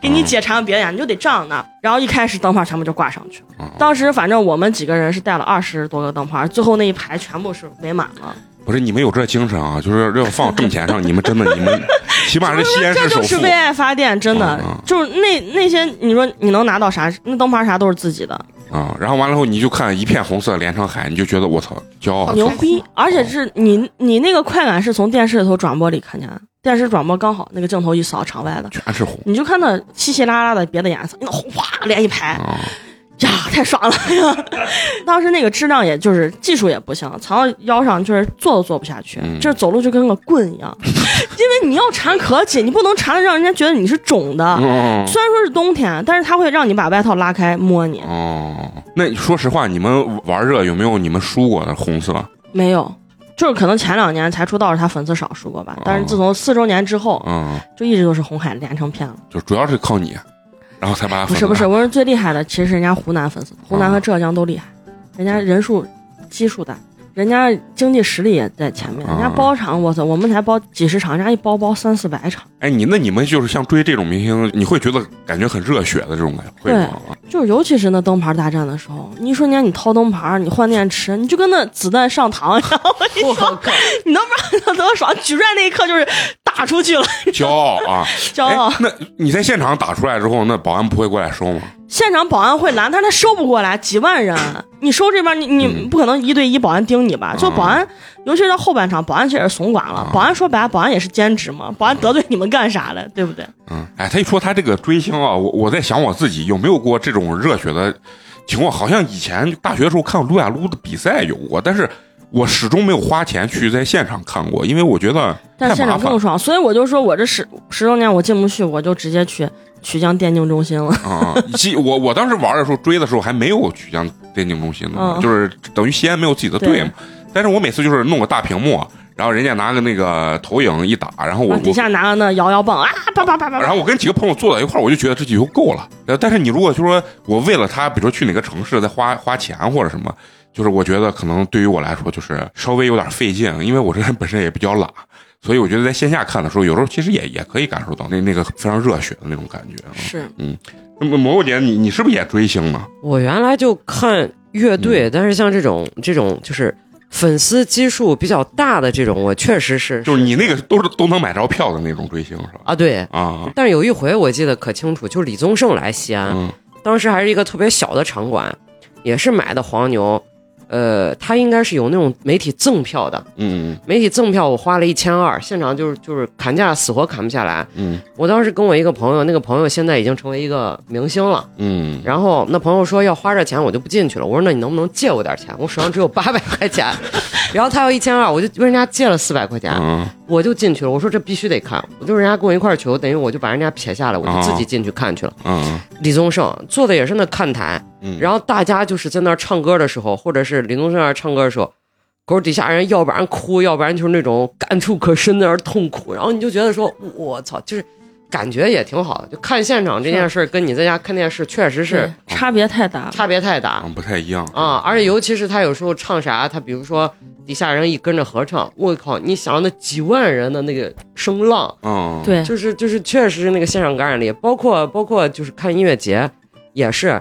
给你姐缠个别的眼，你就得站到那。然后一开始灯泡全部就挂上去，嗯当时反正我们几个人是带了二十多个灯泡，最后那一排全部是围满了。不是你们有这精神啊，就是要放挣钱上，你们真的你们起码是西安 首富就是为。爱发电，真的、就是那那些你说你能拿到啥？那灯泡啥都是自己的，啊、然后完了后，你就看一片红色连成海，你就觉得我操，骄傲。牛逼！而且是你你那个快感是从电视里头转播里看见的，电视转播刚好那个镜头一扫场外的，全是红你就看那稀稀拉拉的别的颜色，那红哗连一排，啊！呀，太爽了呀！当时那个质量也就是技术也不行，藏到腰上就是坐都坐不下去，嗯这走路就跟个棍一样，因为你要缠可紧，你不能缠的让人家觉得你是肿的。嗯。虽然说是冬天，但是它会让你把外套拉开摸你。哦，那说实话，你们玩这有没有你们输过的红色？没有，就是可能前两年才出道是他粉丝少输过吧，但是自从四周年之后，嗯，就一直都是红海连成片了。就主要是靠你，然后才把它不是不是，我说最厉害的其实是人家湖南粉丝，湖南啊和浙江都厉害，人家人数基数大，人家经济实力也在前面，人家啊。包场，我操，我们才包几十场，人家一包包三四百场，哎，你那你们就是像追这种明星，你会觉得感觉很热血的这种感觉，会吗？就是尤其是那灯牌大战的时候，你一瞬间你掏灯牌，你换电池，你就跟那子弹上膛一样，我靠你说，你都不知道多爽，举出来那一刻就是打出去了，骄傲啊！骄傲哎。那你在现场打出来之后，那保安不会过来收吗？现场保安会拦，但是他收不过来，几万人，你收这边你你嗯不可能一对一保安盯你吧？就保安，尤其是到后半场，保安其实也是怂管了。啊保安说白了，保安也是兼职嘛，保安得罪你们干啥了，对不对？嗯，哎，他一说他这个追星啊，我我在想我自己有没有过这种热血的情况？好像以前大学的时候看撸呀撸的比赛有过，但是我始终没有花钱去在现场看过，因为我觉得但是现场更爽，所以我就说我这十十周年我进不去，我就直接去曲江电竞中心了。啊。其我我当时玩的时候追的时候还没有曲江电竞中心呢，嗯就是等于西安没有自己的队嘛。但是我每次就是弄个大屏幕，然后人家拿个那个投影一打，然后我啊底下拿个那摇摇棒啊，叭叭叭叭叭，然后我跟几个朋友坐在一块儿，我就觉得这就够了。呃，但是你如果就说我为了他，比如说去哪个城市再花花钱或者什么，就是我觉得可能对于我来说就是稍微有点费劲，因为我这人本身也比较懒，所以我觉得在线下看的时候，有时候其实也也可以感受到那那个非常热血的那种感觉。是那么蘑菇姐，你你是不是也追星呢？我原来就看乐队，但是像这种这种就是粉丝基数比较大的这种，我确实是就是你那个都是都能买着票的那种追星是吧？啊，对。啊，但是有一回我记得可清楚，就是李宗盛来西安，嗯当时还是一个特别小的场馆，也是买的黄牛，呃，他应该是有那种媒体赠票的，嗯。媒体赠票我花了一千二，现场就是就是砍价死活砍不下来。嗯。我当时跟我一个朋友，那个朋友现在已经成为一个明星了，嗯。然后那朋友说要花这钱，我就不进去了。我说那你能不能借我点钱？我手上只有 八百块钱，然后他要一千二，我就问人家借了四百块钱，嗯。我就进去了。我说这必须得看，我就是人家跟我一块儿去，我等于我就把人家撇下来，我就自己进去看去了。嗯。李宗盛坐的也是那看台，嗯，然后大家就是在那儿唱歌的时候，或者是李宗盛在那儿唱歌的时候，狗底下人要不然哭，要不然就是那种感触可深的那儿痛苦，然后你就觉得说，我操，就是感觉也挺好的。就看现场这件事儿，跟你在家看电视确实是差别太大。差别太大啊不太一样。啊！而且尤其是他有时候唱啥，他比如说底下人一跟着合唱，我靠，你想那几万人的那个声浪，嗯，对，就是就是确实是那个现场感染力，包括包括就是看音乐节也是，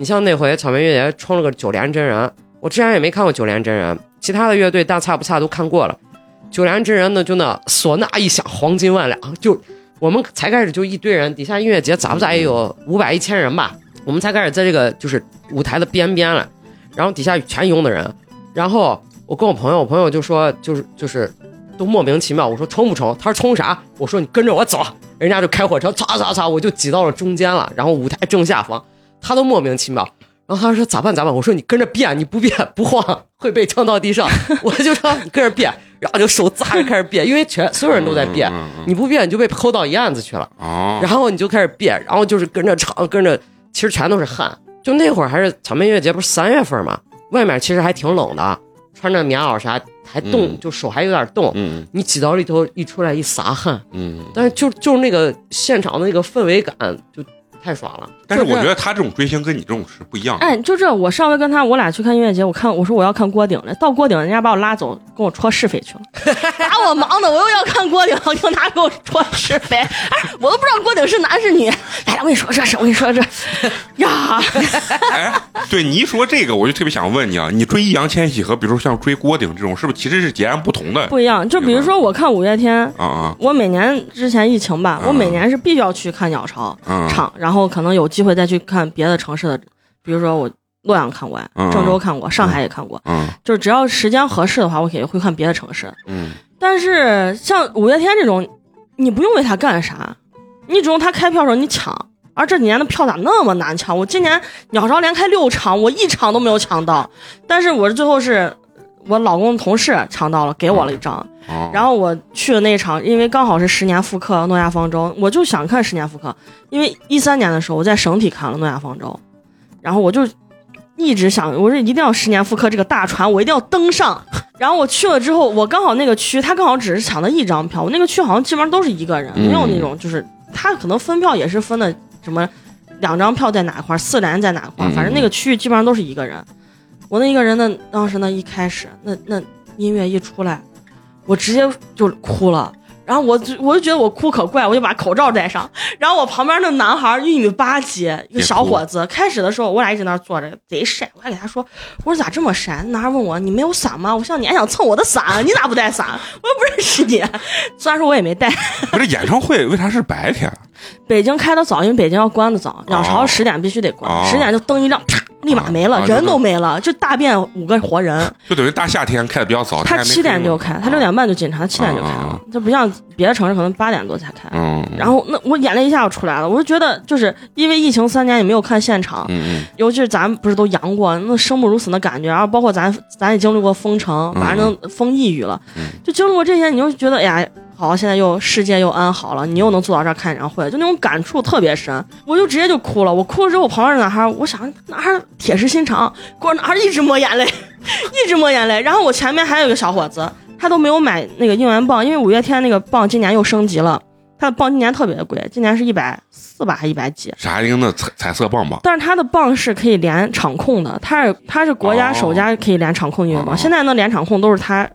你像那回草莓音乐节冲了个九连真人，我之前也没看过九连真人，其他的乐队大差不差都看过了，九连真人呢就那唢呐一响，黄金万两，就我们才开始就一堆人，底下音乐节咋不咋也有五百一千人吧，我们才开始在这个就是舞台的边边了。然后底下全拥的人，然后我跟我朋友，我朋友就说就是就是都莫名其妙，我说冲不冲？他说冲啥？我说你跟着我走，人家就开火车，唰唰唰，我就挤到了中间了，然后舞台正下方，他都莫名其妙。然后他说咋办咋办？我说你跟着变，你不变 不晃会被撑到地上。我就说你跟着变，然后就手砸着开始变，因为全所有人都在变，你不变你就被抠到一案子去了。哦，然后你就开始变，然后就是跟着唱，跟着，其实全都是汗。就那会儿还是草莓音乐节，不是三月份嘛，外面其实还挺冷的，穿着棉袄啥还冻，嗯就手还有点冻。嗯你挤到里头一出来一撒汗，嗯，但是就就是那个现场的那个氛围感就太爽了。但是我觉得得他这种追星跟你这种是不一样的。哎，就这，我上回跟他我俩去看音乐节，我看我说我要看郭顶了，到郭顶人家把我拉走，跟我戳是非去了，把我忙的，我又要看郭顶，又拿给我戳是非，哎，我都不知道郭顶是男是女。哎，我跟你说这事，我跟你说这呀，哎，对你一说这个，我就特别想问你啊，你追易烊千玺和比如说像追郭顶这种，是不是其实是截然不同的？不一样。就比如说我看五月天，啊啊我每年之前疫情吧，嗯我每年是必须要去看鸟巢嗯场，然后可能有机会再去看别的城市的，比如说我洛阳看过郑州看过，上海也看过，嗯就是只要时间合适的话，我也会看别的城市。嗯但是像五月天这种，你不用为他干啥，你只用他开票的时候你抢。而这几年的票咋那么难抢？我今年鸟巢连开六场，我一场都没有抢到，但是我最后是我老公同事抢到了，给我了一张。哦，然后我去的那一场，因为刚好是十年复刻诺亚方舟，我就想看十年复刻，因为一三年的时候我在省体看了诺亚方舟，然后我就一直想，我说一定要十年复刻这个大船，我一定要登上。然后我去了之后，我刚好那个区，他刚好只是抢的一张票，我那个区好像基本上都是一个人，嗯没有那种就是他可能分票也是分的什么两张票在哪块儿，四连在哪块反正那个区域基本上都是一个人。我那一个人呢，当时呢一开始那那音乐一出来，我直接就哭了。然后我就我就觉得我哭可怪，我就把口罩戴上。然后我旁边那男孩一米八几，一个小伙子，开始的时候我俩一直在那坐着，贼晒。我还给他说，我说咋这么晒？那男孩问我你没有伞吗？我想你还想蹭我的伞，你咋不带伞？我又不认识你。虽然说我也没带。不是演唱会为啥是白天？北京开的早，因为北京要关的早，鸟巢十点必须得关，哦十点就灯一亮，啪，立马没了，啊人都没了，就大便五个活人。就等于大夏天开的比较早，他七点就开，他六点半就进场，他七点就开啊了，这不像别的城市可能八点多才开。嗯，然后那我眼泪一下就出来了，我就觉得就是因为疫情三年也没有看现场，嗯尤其是咱不是都阳过，那生不如死的感觉，然后包括咱咱也经历过封城，嗯反正封抑郁了，嗯就经历过这些，你就觉得哎呀，好，现在又世界又安好了，你又能坐到这儿看演唱会，就那种感触特别深，我就直接就哭了。我哭了之后，我旁边那男孩，我想男孩铁石心肠，给我男孩一直抹眼泪，一直抹眼泪。然后我前面还有一个小伙子，他都没有买那个应援棒，因为五月天那个棒今年又升级了，他的棒今年特别贵，今年是一百四吧还一百几。啥人的彩彩色棒棒？但是他的棒是可以连场控的，他是他是国家首家可以连场控音乐棒，哦现在能连场控都是他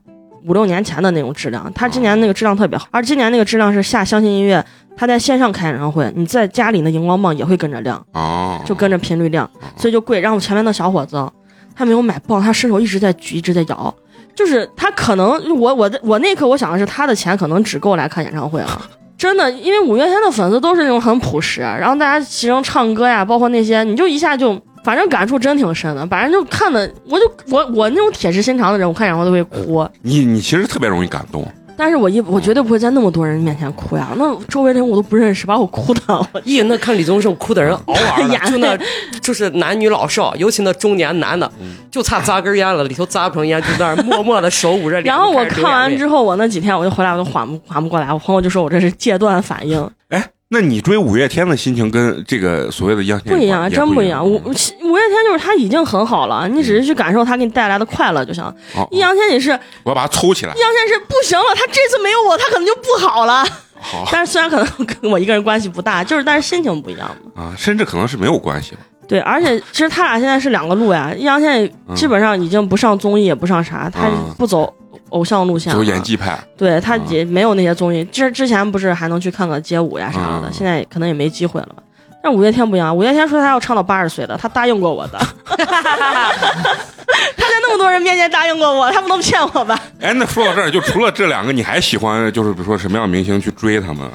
五六年前的那种质量，他今年那个质量特别好，而今年那个质量是下相信音乐，他在线上开演唱会，你在家里的荧光棒也会跟着亮，哦，就跟着频率亮，所以就贵。然后前面那小伙子他没有买棒，他伸手一直在举，一直在摇。就是他可能我我我那一刻我想的是他的钱可能只够来看演唱会了，真的，因为五月天的粉丝都是那种很朴实，然后大家其中唱歌呀，包括那些，你就一下就反正感触真挺深的，反正就看的我就我我那种铁石心肠的人，我看演唱会都会哭，你你其实特别容易感动，但是我一我绝对不会在那么多人面前哭呀，那周围人我都不认识，把我哭的咦，那看李宗盛哭的人嗷嗷的，就那就是男女老少，尤其那中年男的，就差扎根烟了，里头扎不成烟，就在那儿默默的手捂着脸。然后我看完之后，我那几天我就回来，我都缓不缓不过来。我朋友就说我这是戒断反应，哎，那你追五月天的心情跟这个所谓的央不一样，真不一样。五五月天就是他已经很好了，你只是去感受他给你带来的快乐就行。哦易烊千玺是我要把他抽起来。易烊千玺不行了，他这次没有我，他可能就不好了。好但是虽然可能跟我一个人关系不大，就是但是心情不一样嘛。啊，甚至可能是没有关系了。对，而且其实他俩现在是两个路呀。易烊千玺基本上已经不上综艺，也不上啥，他嗯不走偶像路线了，走演技派，对他嗯也没有那些综艺，之之前不是还能去看个街舞呀啥的，嗯现在可能也没机会了吧。但五月天不一样，五月天说他要唱到八十岁的，他答应过我的，他在那么多人面前答应过我，他不能骗我吧？哎，那说到这儿，就除了这两个，你还喜欢就是比如说什么样的明星去追他们？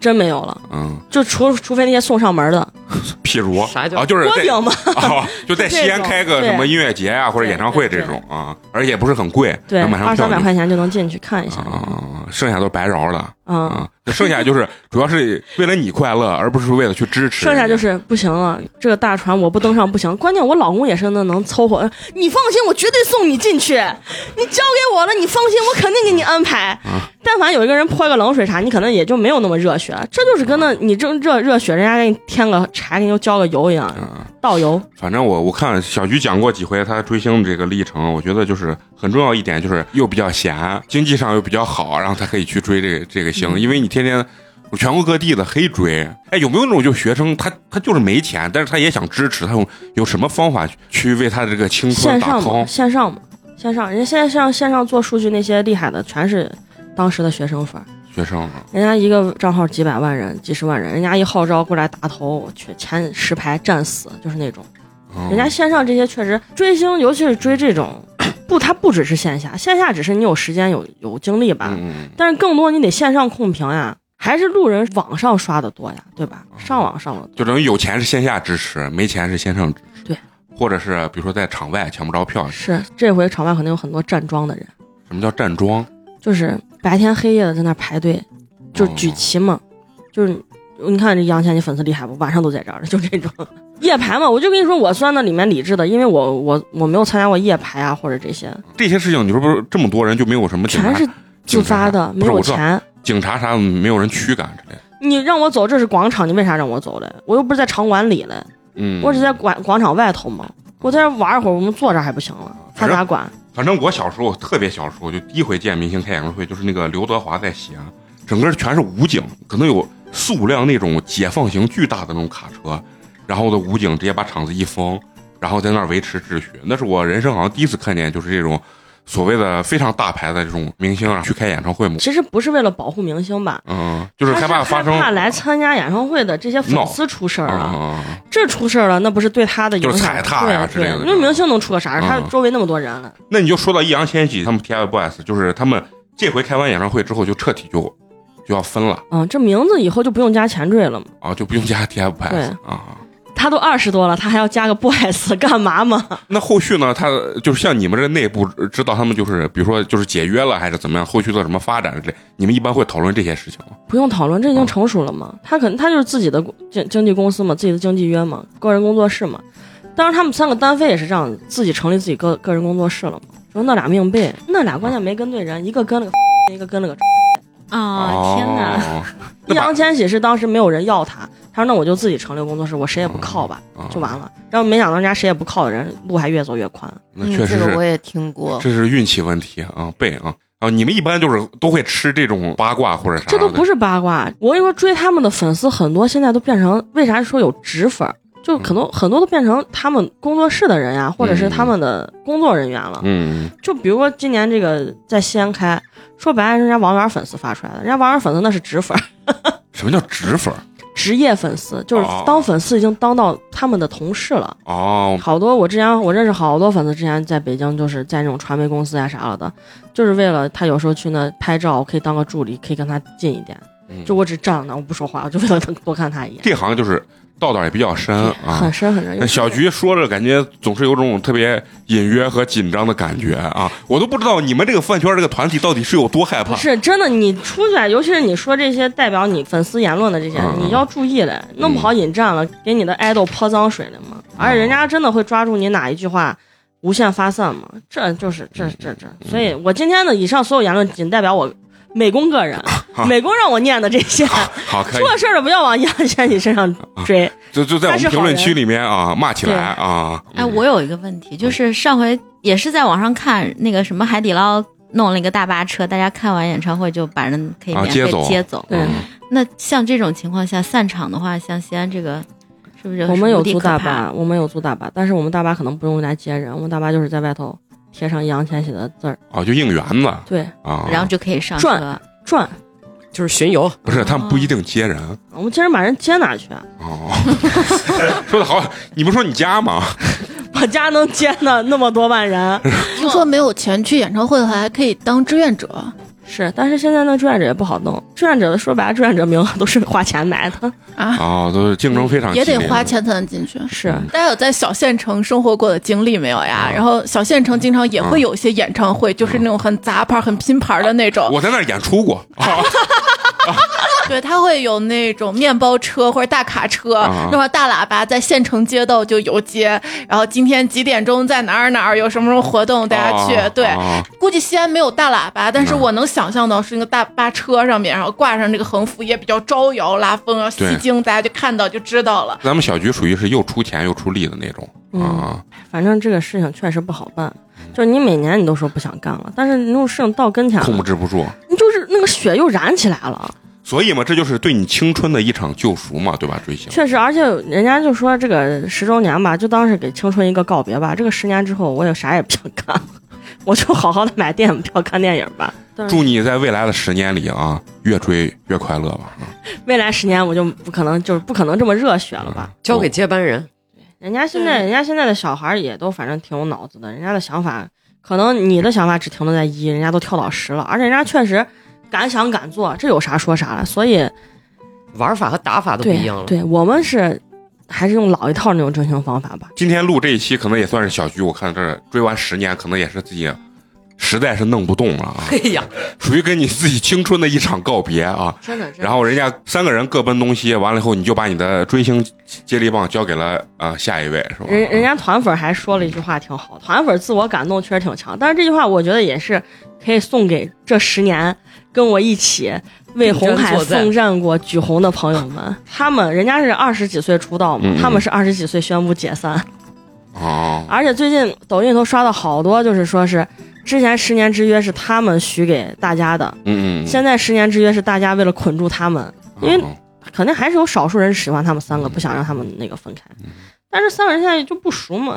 真没有了，嗯，就除除非那些送上门的，譬如啥叫啊，就是在锅饼嘛，啊，就在西安开个什么音乐节啊或者演唱会这种啊，而且不是很贵，对，二三百块钱就能进去看一下。啊，剩下都是白饶了嗯，啊，那剩下就是主要是为了你快乐，而不是为了去支持。剩下就是不行了，这个大船我不登上不行。关键我老公也是那能凑合，你放心，我绝对送你进去。你交给我了，你放心，我肯定给你安排。但凡有一个人泼个冷水啥，你可能也就没有那么热血了。这就是跟那你正热热血，人家给你添个柴，给你浇个油一样，嗯，倒油。反正我我看小菊讲过几回他追星这个历程，我觉得就是很重要一点，就是又比较闲，经济上又比较好，然后他可以去追这个这个星，因为你天天全国各地的黑追，哎，有没有那种就学生他他就是没钱，但是他也想支持，他用有什么方法去为他的这个青春打线上嘛，call？线上嘛，线上，人家现在像线上做数据那些厉害的，全是当时的学生粉儿。学生啊，人家一个账号几百万人、几十万人，人家一号召过来打头，我去前十排战死，就是那种。嗯人家线上这些确实追星，尤其是追这种，不，它不只是线下，线下只是你有时间有有精力吧，但是更多你得线上控屏呀，还是路人网上刷的多呀，对吧？上网上的。就等于有钱是线下支持，没钱是线上支持。对，或者是比如说在场外抢不着票，是这回场外肯定有很多站桩的人，什么叫站桩？就是白天黑夜的在那排队，就是举旗嘛，就是你看这杨千你粉丝厉害不？晚上都在这儿的，就这种夜排嘛。我就跟你说，我算那里面理智的，因为我我我没有参加过夜排啊或者这些，这些事情，你说不是这么多人就没有什么警察全是自发的，没有钱。警察啥没有人驱赶之类的。你让我走，这是广场，你为啥让我走嘞？我又不是在场馆里嘞，嗯，我只在广广场外头嘛。我在这玩一会儿，我们坐这还不行了，他咋管？反正我小时候特别小时候，就第一回见明星开演唱会，就是那个刘德华在西安，整个全是武警，可能有四五辆那种解放型巨大的那种卡车，然后的武警直接把场子一封，然后在那儿维持秩序。那是我人生好像第一次看见，就是这种所谓的非常大牌的这种明星啊去开演唱会嘛。其实不是为了保护明星吧，嗯，就是害怕发生怕来参加演唱会的这些粉丝出事儿了。啊，这出事儿了，那不是对他的影响？就是踩踏呀对之类的对，因为明星能出个啥事儿？他嗯周围那么多人了，那你就说到易烊千玺他们 TFBOYS，就是他们这回开完演唱会之后就彻底就就要分了嗯，这名字以后就不用加前缀了嘛。啊，就不用加 TFBOYS 对啊。他都二十多了，他还要加个 boys 干嘛嘛？那后续呢？他就是像你们这个内部知道他们就是比如说就是解约了还是怎么样，后续做什么发展之类，你们一般会讨论这些事情吗？不用讨论，这已经成熟了嘛。他可能他就是自己的经经纪公司嘛，自己的经纪约嘛，个人工作室嘛。当然，他们三个单飞也是这样，自己成立自己个个人工作室了嘛。说那俩命背，那俩关键没跟对人，一个跟了个，一个跟了个。哦，天哪！哦！易烊千玺是当时没有人要他，他说那我就自己成立工作室，我谁也不靠吧，哦就完了。然后没想到人家谁也不靠的人，路还越走越宽。嗯，那确实是这个我也听过。这是运气问题啊，背啊啊！你们一般就是都会吃这种八卦或者啥？这都不是八卦。我跟你说，追他们的粉丝很多，现在都变成为啥说有纸粉儿？就可能很多都变成他们工作室的人呀，或者是他们的工作人员了。嗯，就比如说今年这个在西安开，说白了，人家王源粉丝发出来的，人家王源粉丝那是纸粉儿，什么叫纸粉儿？职业粉丝，就是哦当粉丝已经当到他们的同事了。哦，好多我之前我认识好多粉丝，之前在北京就是在那种传媒公司呀啥了的，就是为了他有时候去那拍照，我可以当个助理，可以跟他近一点。嗯就我只站那，我不说话，我就为了多看他一眼。这行就是道道也比较深啊很。深很深。那小菊说着，感觉总是有种特别隐约和紧张的感觉啊！我都不知道你们这个饭圈这个团体到底是有多害怕不。是真的，你出去啊，尤其是你说这些代表你粉丝言论的这些，嗯你要注意嘞，弄不好引战了，给你的爱豆泼脏水了嘛。嗯而且人家真的会抓住你哪一句话，无限发散嘛。这就是这这这，嗯所以我今天的以上所有言论仅代表我美工个人，美工让我念的这些，好，可以出，了事儿了不要往易烊千玺身上追。就就在我们评论区里面啊骂起来啊！哎，我有一个问题，就是上回也是在网上看那个什么海底捞弄了一个大巴车，大家看完演唱会就把人可以免费啊接走接走。对嗯那像这种情况下散场的话，像西安这个是不是我们有租大巴，我们有租大巴，但是我们大巴可能不用来接人，我们大巴就是在外头贴上易烊千玺的字儿，哦，就应援子对，啊。然后就可以上转车。转。就是巡游，不是他们不一定接人我们今儿把人接哪去啊？哦。说的好，你不说你家吗？我家能接呢那么多万人，听说没有钱去演唱会的话，还可以当志愿者。是，但是现在那志愿者也不好弄，志愿者的说白了，志愿者名额都是花钱买的。啊，哦，都是竞争非常也激烈得花钱才能进去。是，大家有在小县城生活过的经历没有呀？啊然后小县城经常也会有一些演唱会，就是那种很杂牌、很拼盘的那种。我在那儿演出过啊，对，它会有那种面包车或者大卡车，啊那会儿大喇叭在县城街道就游街，然后今天几点钟在哪儿哪儿有什么什么活动，大家去。对，啊估计西安没有大喇叭，但是我能想象到是那个大巴车上面，然后挂上这个横幅，也比较招摇拉风啊，对吸睛，大家就看到就知道了。咱们小局属于是又出钱又出力的那种嗯啊，反正这个事情确实不好办。就是你每年你都说不想干了，但是那种事情到跟前控了，制不住。你就是那个血又燃起来了。所以嘛，这就是对你青春的一场救赎嘛，对吧？追星确实，而且人家就说这个十周年吧，就当是给青春一个告别吧。这个十年之后，我也啥也不想干了，我就好好的买电影票看电影吧。祝你在未来的十年里啊，越追越快乐吧。啊 未来十年我就不可能，就是不可能这么热血了吧？交给接班人。人家现在，人家现在的小孩也都反正挺有脑子的，人家的想法可能你的想法只停留在一，人家都跳到十了，而且人家确实敢想敢做，这有啥说啥了。所以玩法和打法都不一样了。对，我们是还是用老一套那种追星方法吧。今天录这一期可能也算是小局，我看这追完十年，可能也是自己实在是弄不动了啊，哎呀，属于跟你自己青春的一场告别啊。真的，然后人家三个人各奔东西，完了以后你就把你的追星接力棒交给了啊、下一位，是吧？人人家团粉还说了一句话挺好，团粉自我感动确实挺强，但是这句话我觉得也是可以送给这十年跟我一起为红海奋战过、举红的朋友们。他们人家是二十几岁出道嘛，嗯嗯他们是二十几岁宣布解散，哦，而且最近抖音头刷到好多，就是说是之前十年之约是他们许给大家的，嗯嗯，现在十年之约是大家为了捆住他们，因为哦肯定还是有少数人喜欢他们三个，不想让他们那个分开。但是三个人现在就不熟嘛，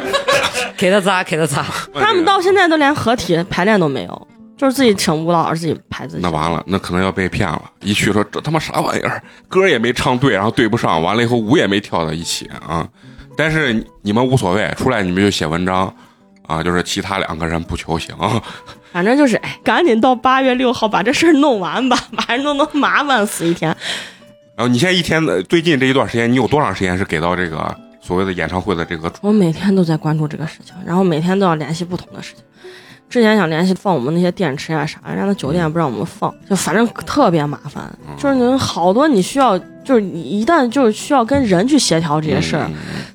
给他砸，给他砸。他们到现在都连合体排练都没有，就是自己请舞蹈老师自己排自己那。完了，那可能要被骗了。一去说这他妈啥玩意儿，歌也没唱对，然后对不上，完了以后舞也没跳到一起啊。但是你你们无所谓，出来你们就写文章啊，就是其他两个人不求行。反正就是，哎，赶紧到八月六号把这事儿弄完吧，把人弄得麻烦死一天。然后你现在一天的最近这一段时间，你有多长时间是给到这个所谓的演唱会的这个？我每天都在关注这个事情，然后每天都要联系不同的事情。之前想联系放我们那些电池啊啥，人家那酒店不让我们放，就反正特别麻烦。就是你好多你需要，就是你一旦就是需要跟人去协调这些事儿，嗯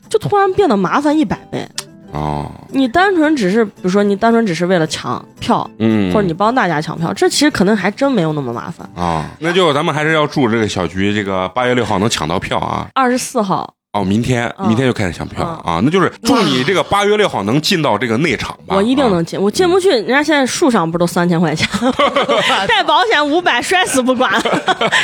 就突然变得麻烦一百倍。哦，你单纯只是，比如说你单纯只是为了抢票，嗯，或者你帮大家抢票，这其实可能还真没有那么麻烦。啊，那就咱们还是要祝这个小菊这个八月六号能抢到票啊！二十四号，哦，明天嗯明天就开始抢票啊！那就是祝你这个八月六号能进到这个内场吧。我一定啊能进，我进不去，人家现在树上不都三千块钱，带保险五百，摔死不管，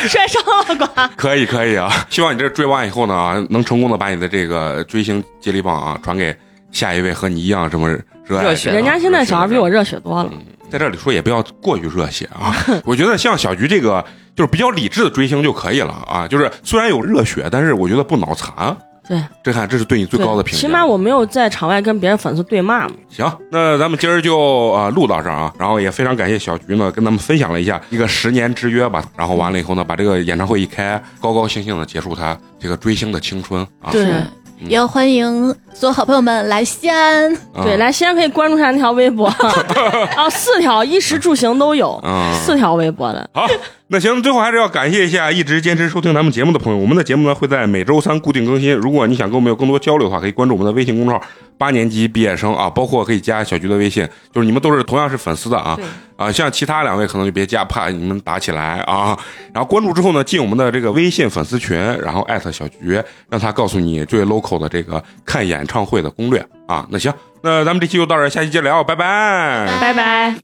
摔伤了管。可以可以啊！希望你这追完以后呢，啊能成功的把你的这个追星接力棒啊传给下一位和你一样这么热爱热血的人家现在小孩比我热血多了。在这里说也不要过于热血啊！我觉得像小菊这个就是比较理智的追星就可以了啊，就是虽然有热血，但是我觉得不脑残。对，这看这是对你最高的评价。起码我没有在场外跟别人粉丝对骂嘛。行，那咱们今儿就啊、呃录到这儿啊，然后也非常感谢小菊呢跟咱们分享了一下一个十年之约吧，然后完了以后呢，把这个演唱会一开，高高兴兴的结束他这个追星的青春啊。对，也要欢迎所有好朋友们来西安。啊对，来西安可以关注一下那条微博，啊，四条衣食住行都有，嗯四条微博的。好，那行，最后还是要感谢一下一直坚持收听咱们节目的朋友。我们的节目呢会在每周三固定更新。如果你想跟我们有更多交流的话，可以关注我们的微信公众号“八年级毕业生”啊，包括可以加小菊的微信，就是你们都是同样是粉丝的啊啊，像其他两位可能就别加，怕你们打起来啊。然后关注之后呢，进我们的这个微信粉丝群，然后艾特小菊，让他告诉你最 local 的这个看演唱会的攻略啊。那行，那咱们这期就到这儿，下期接着聊，拜拜拜拜。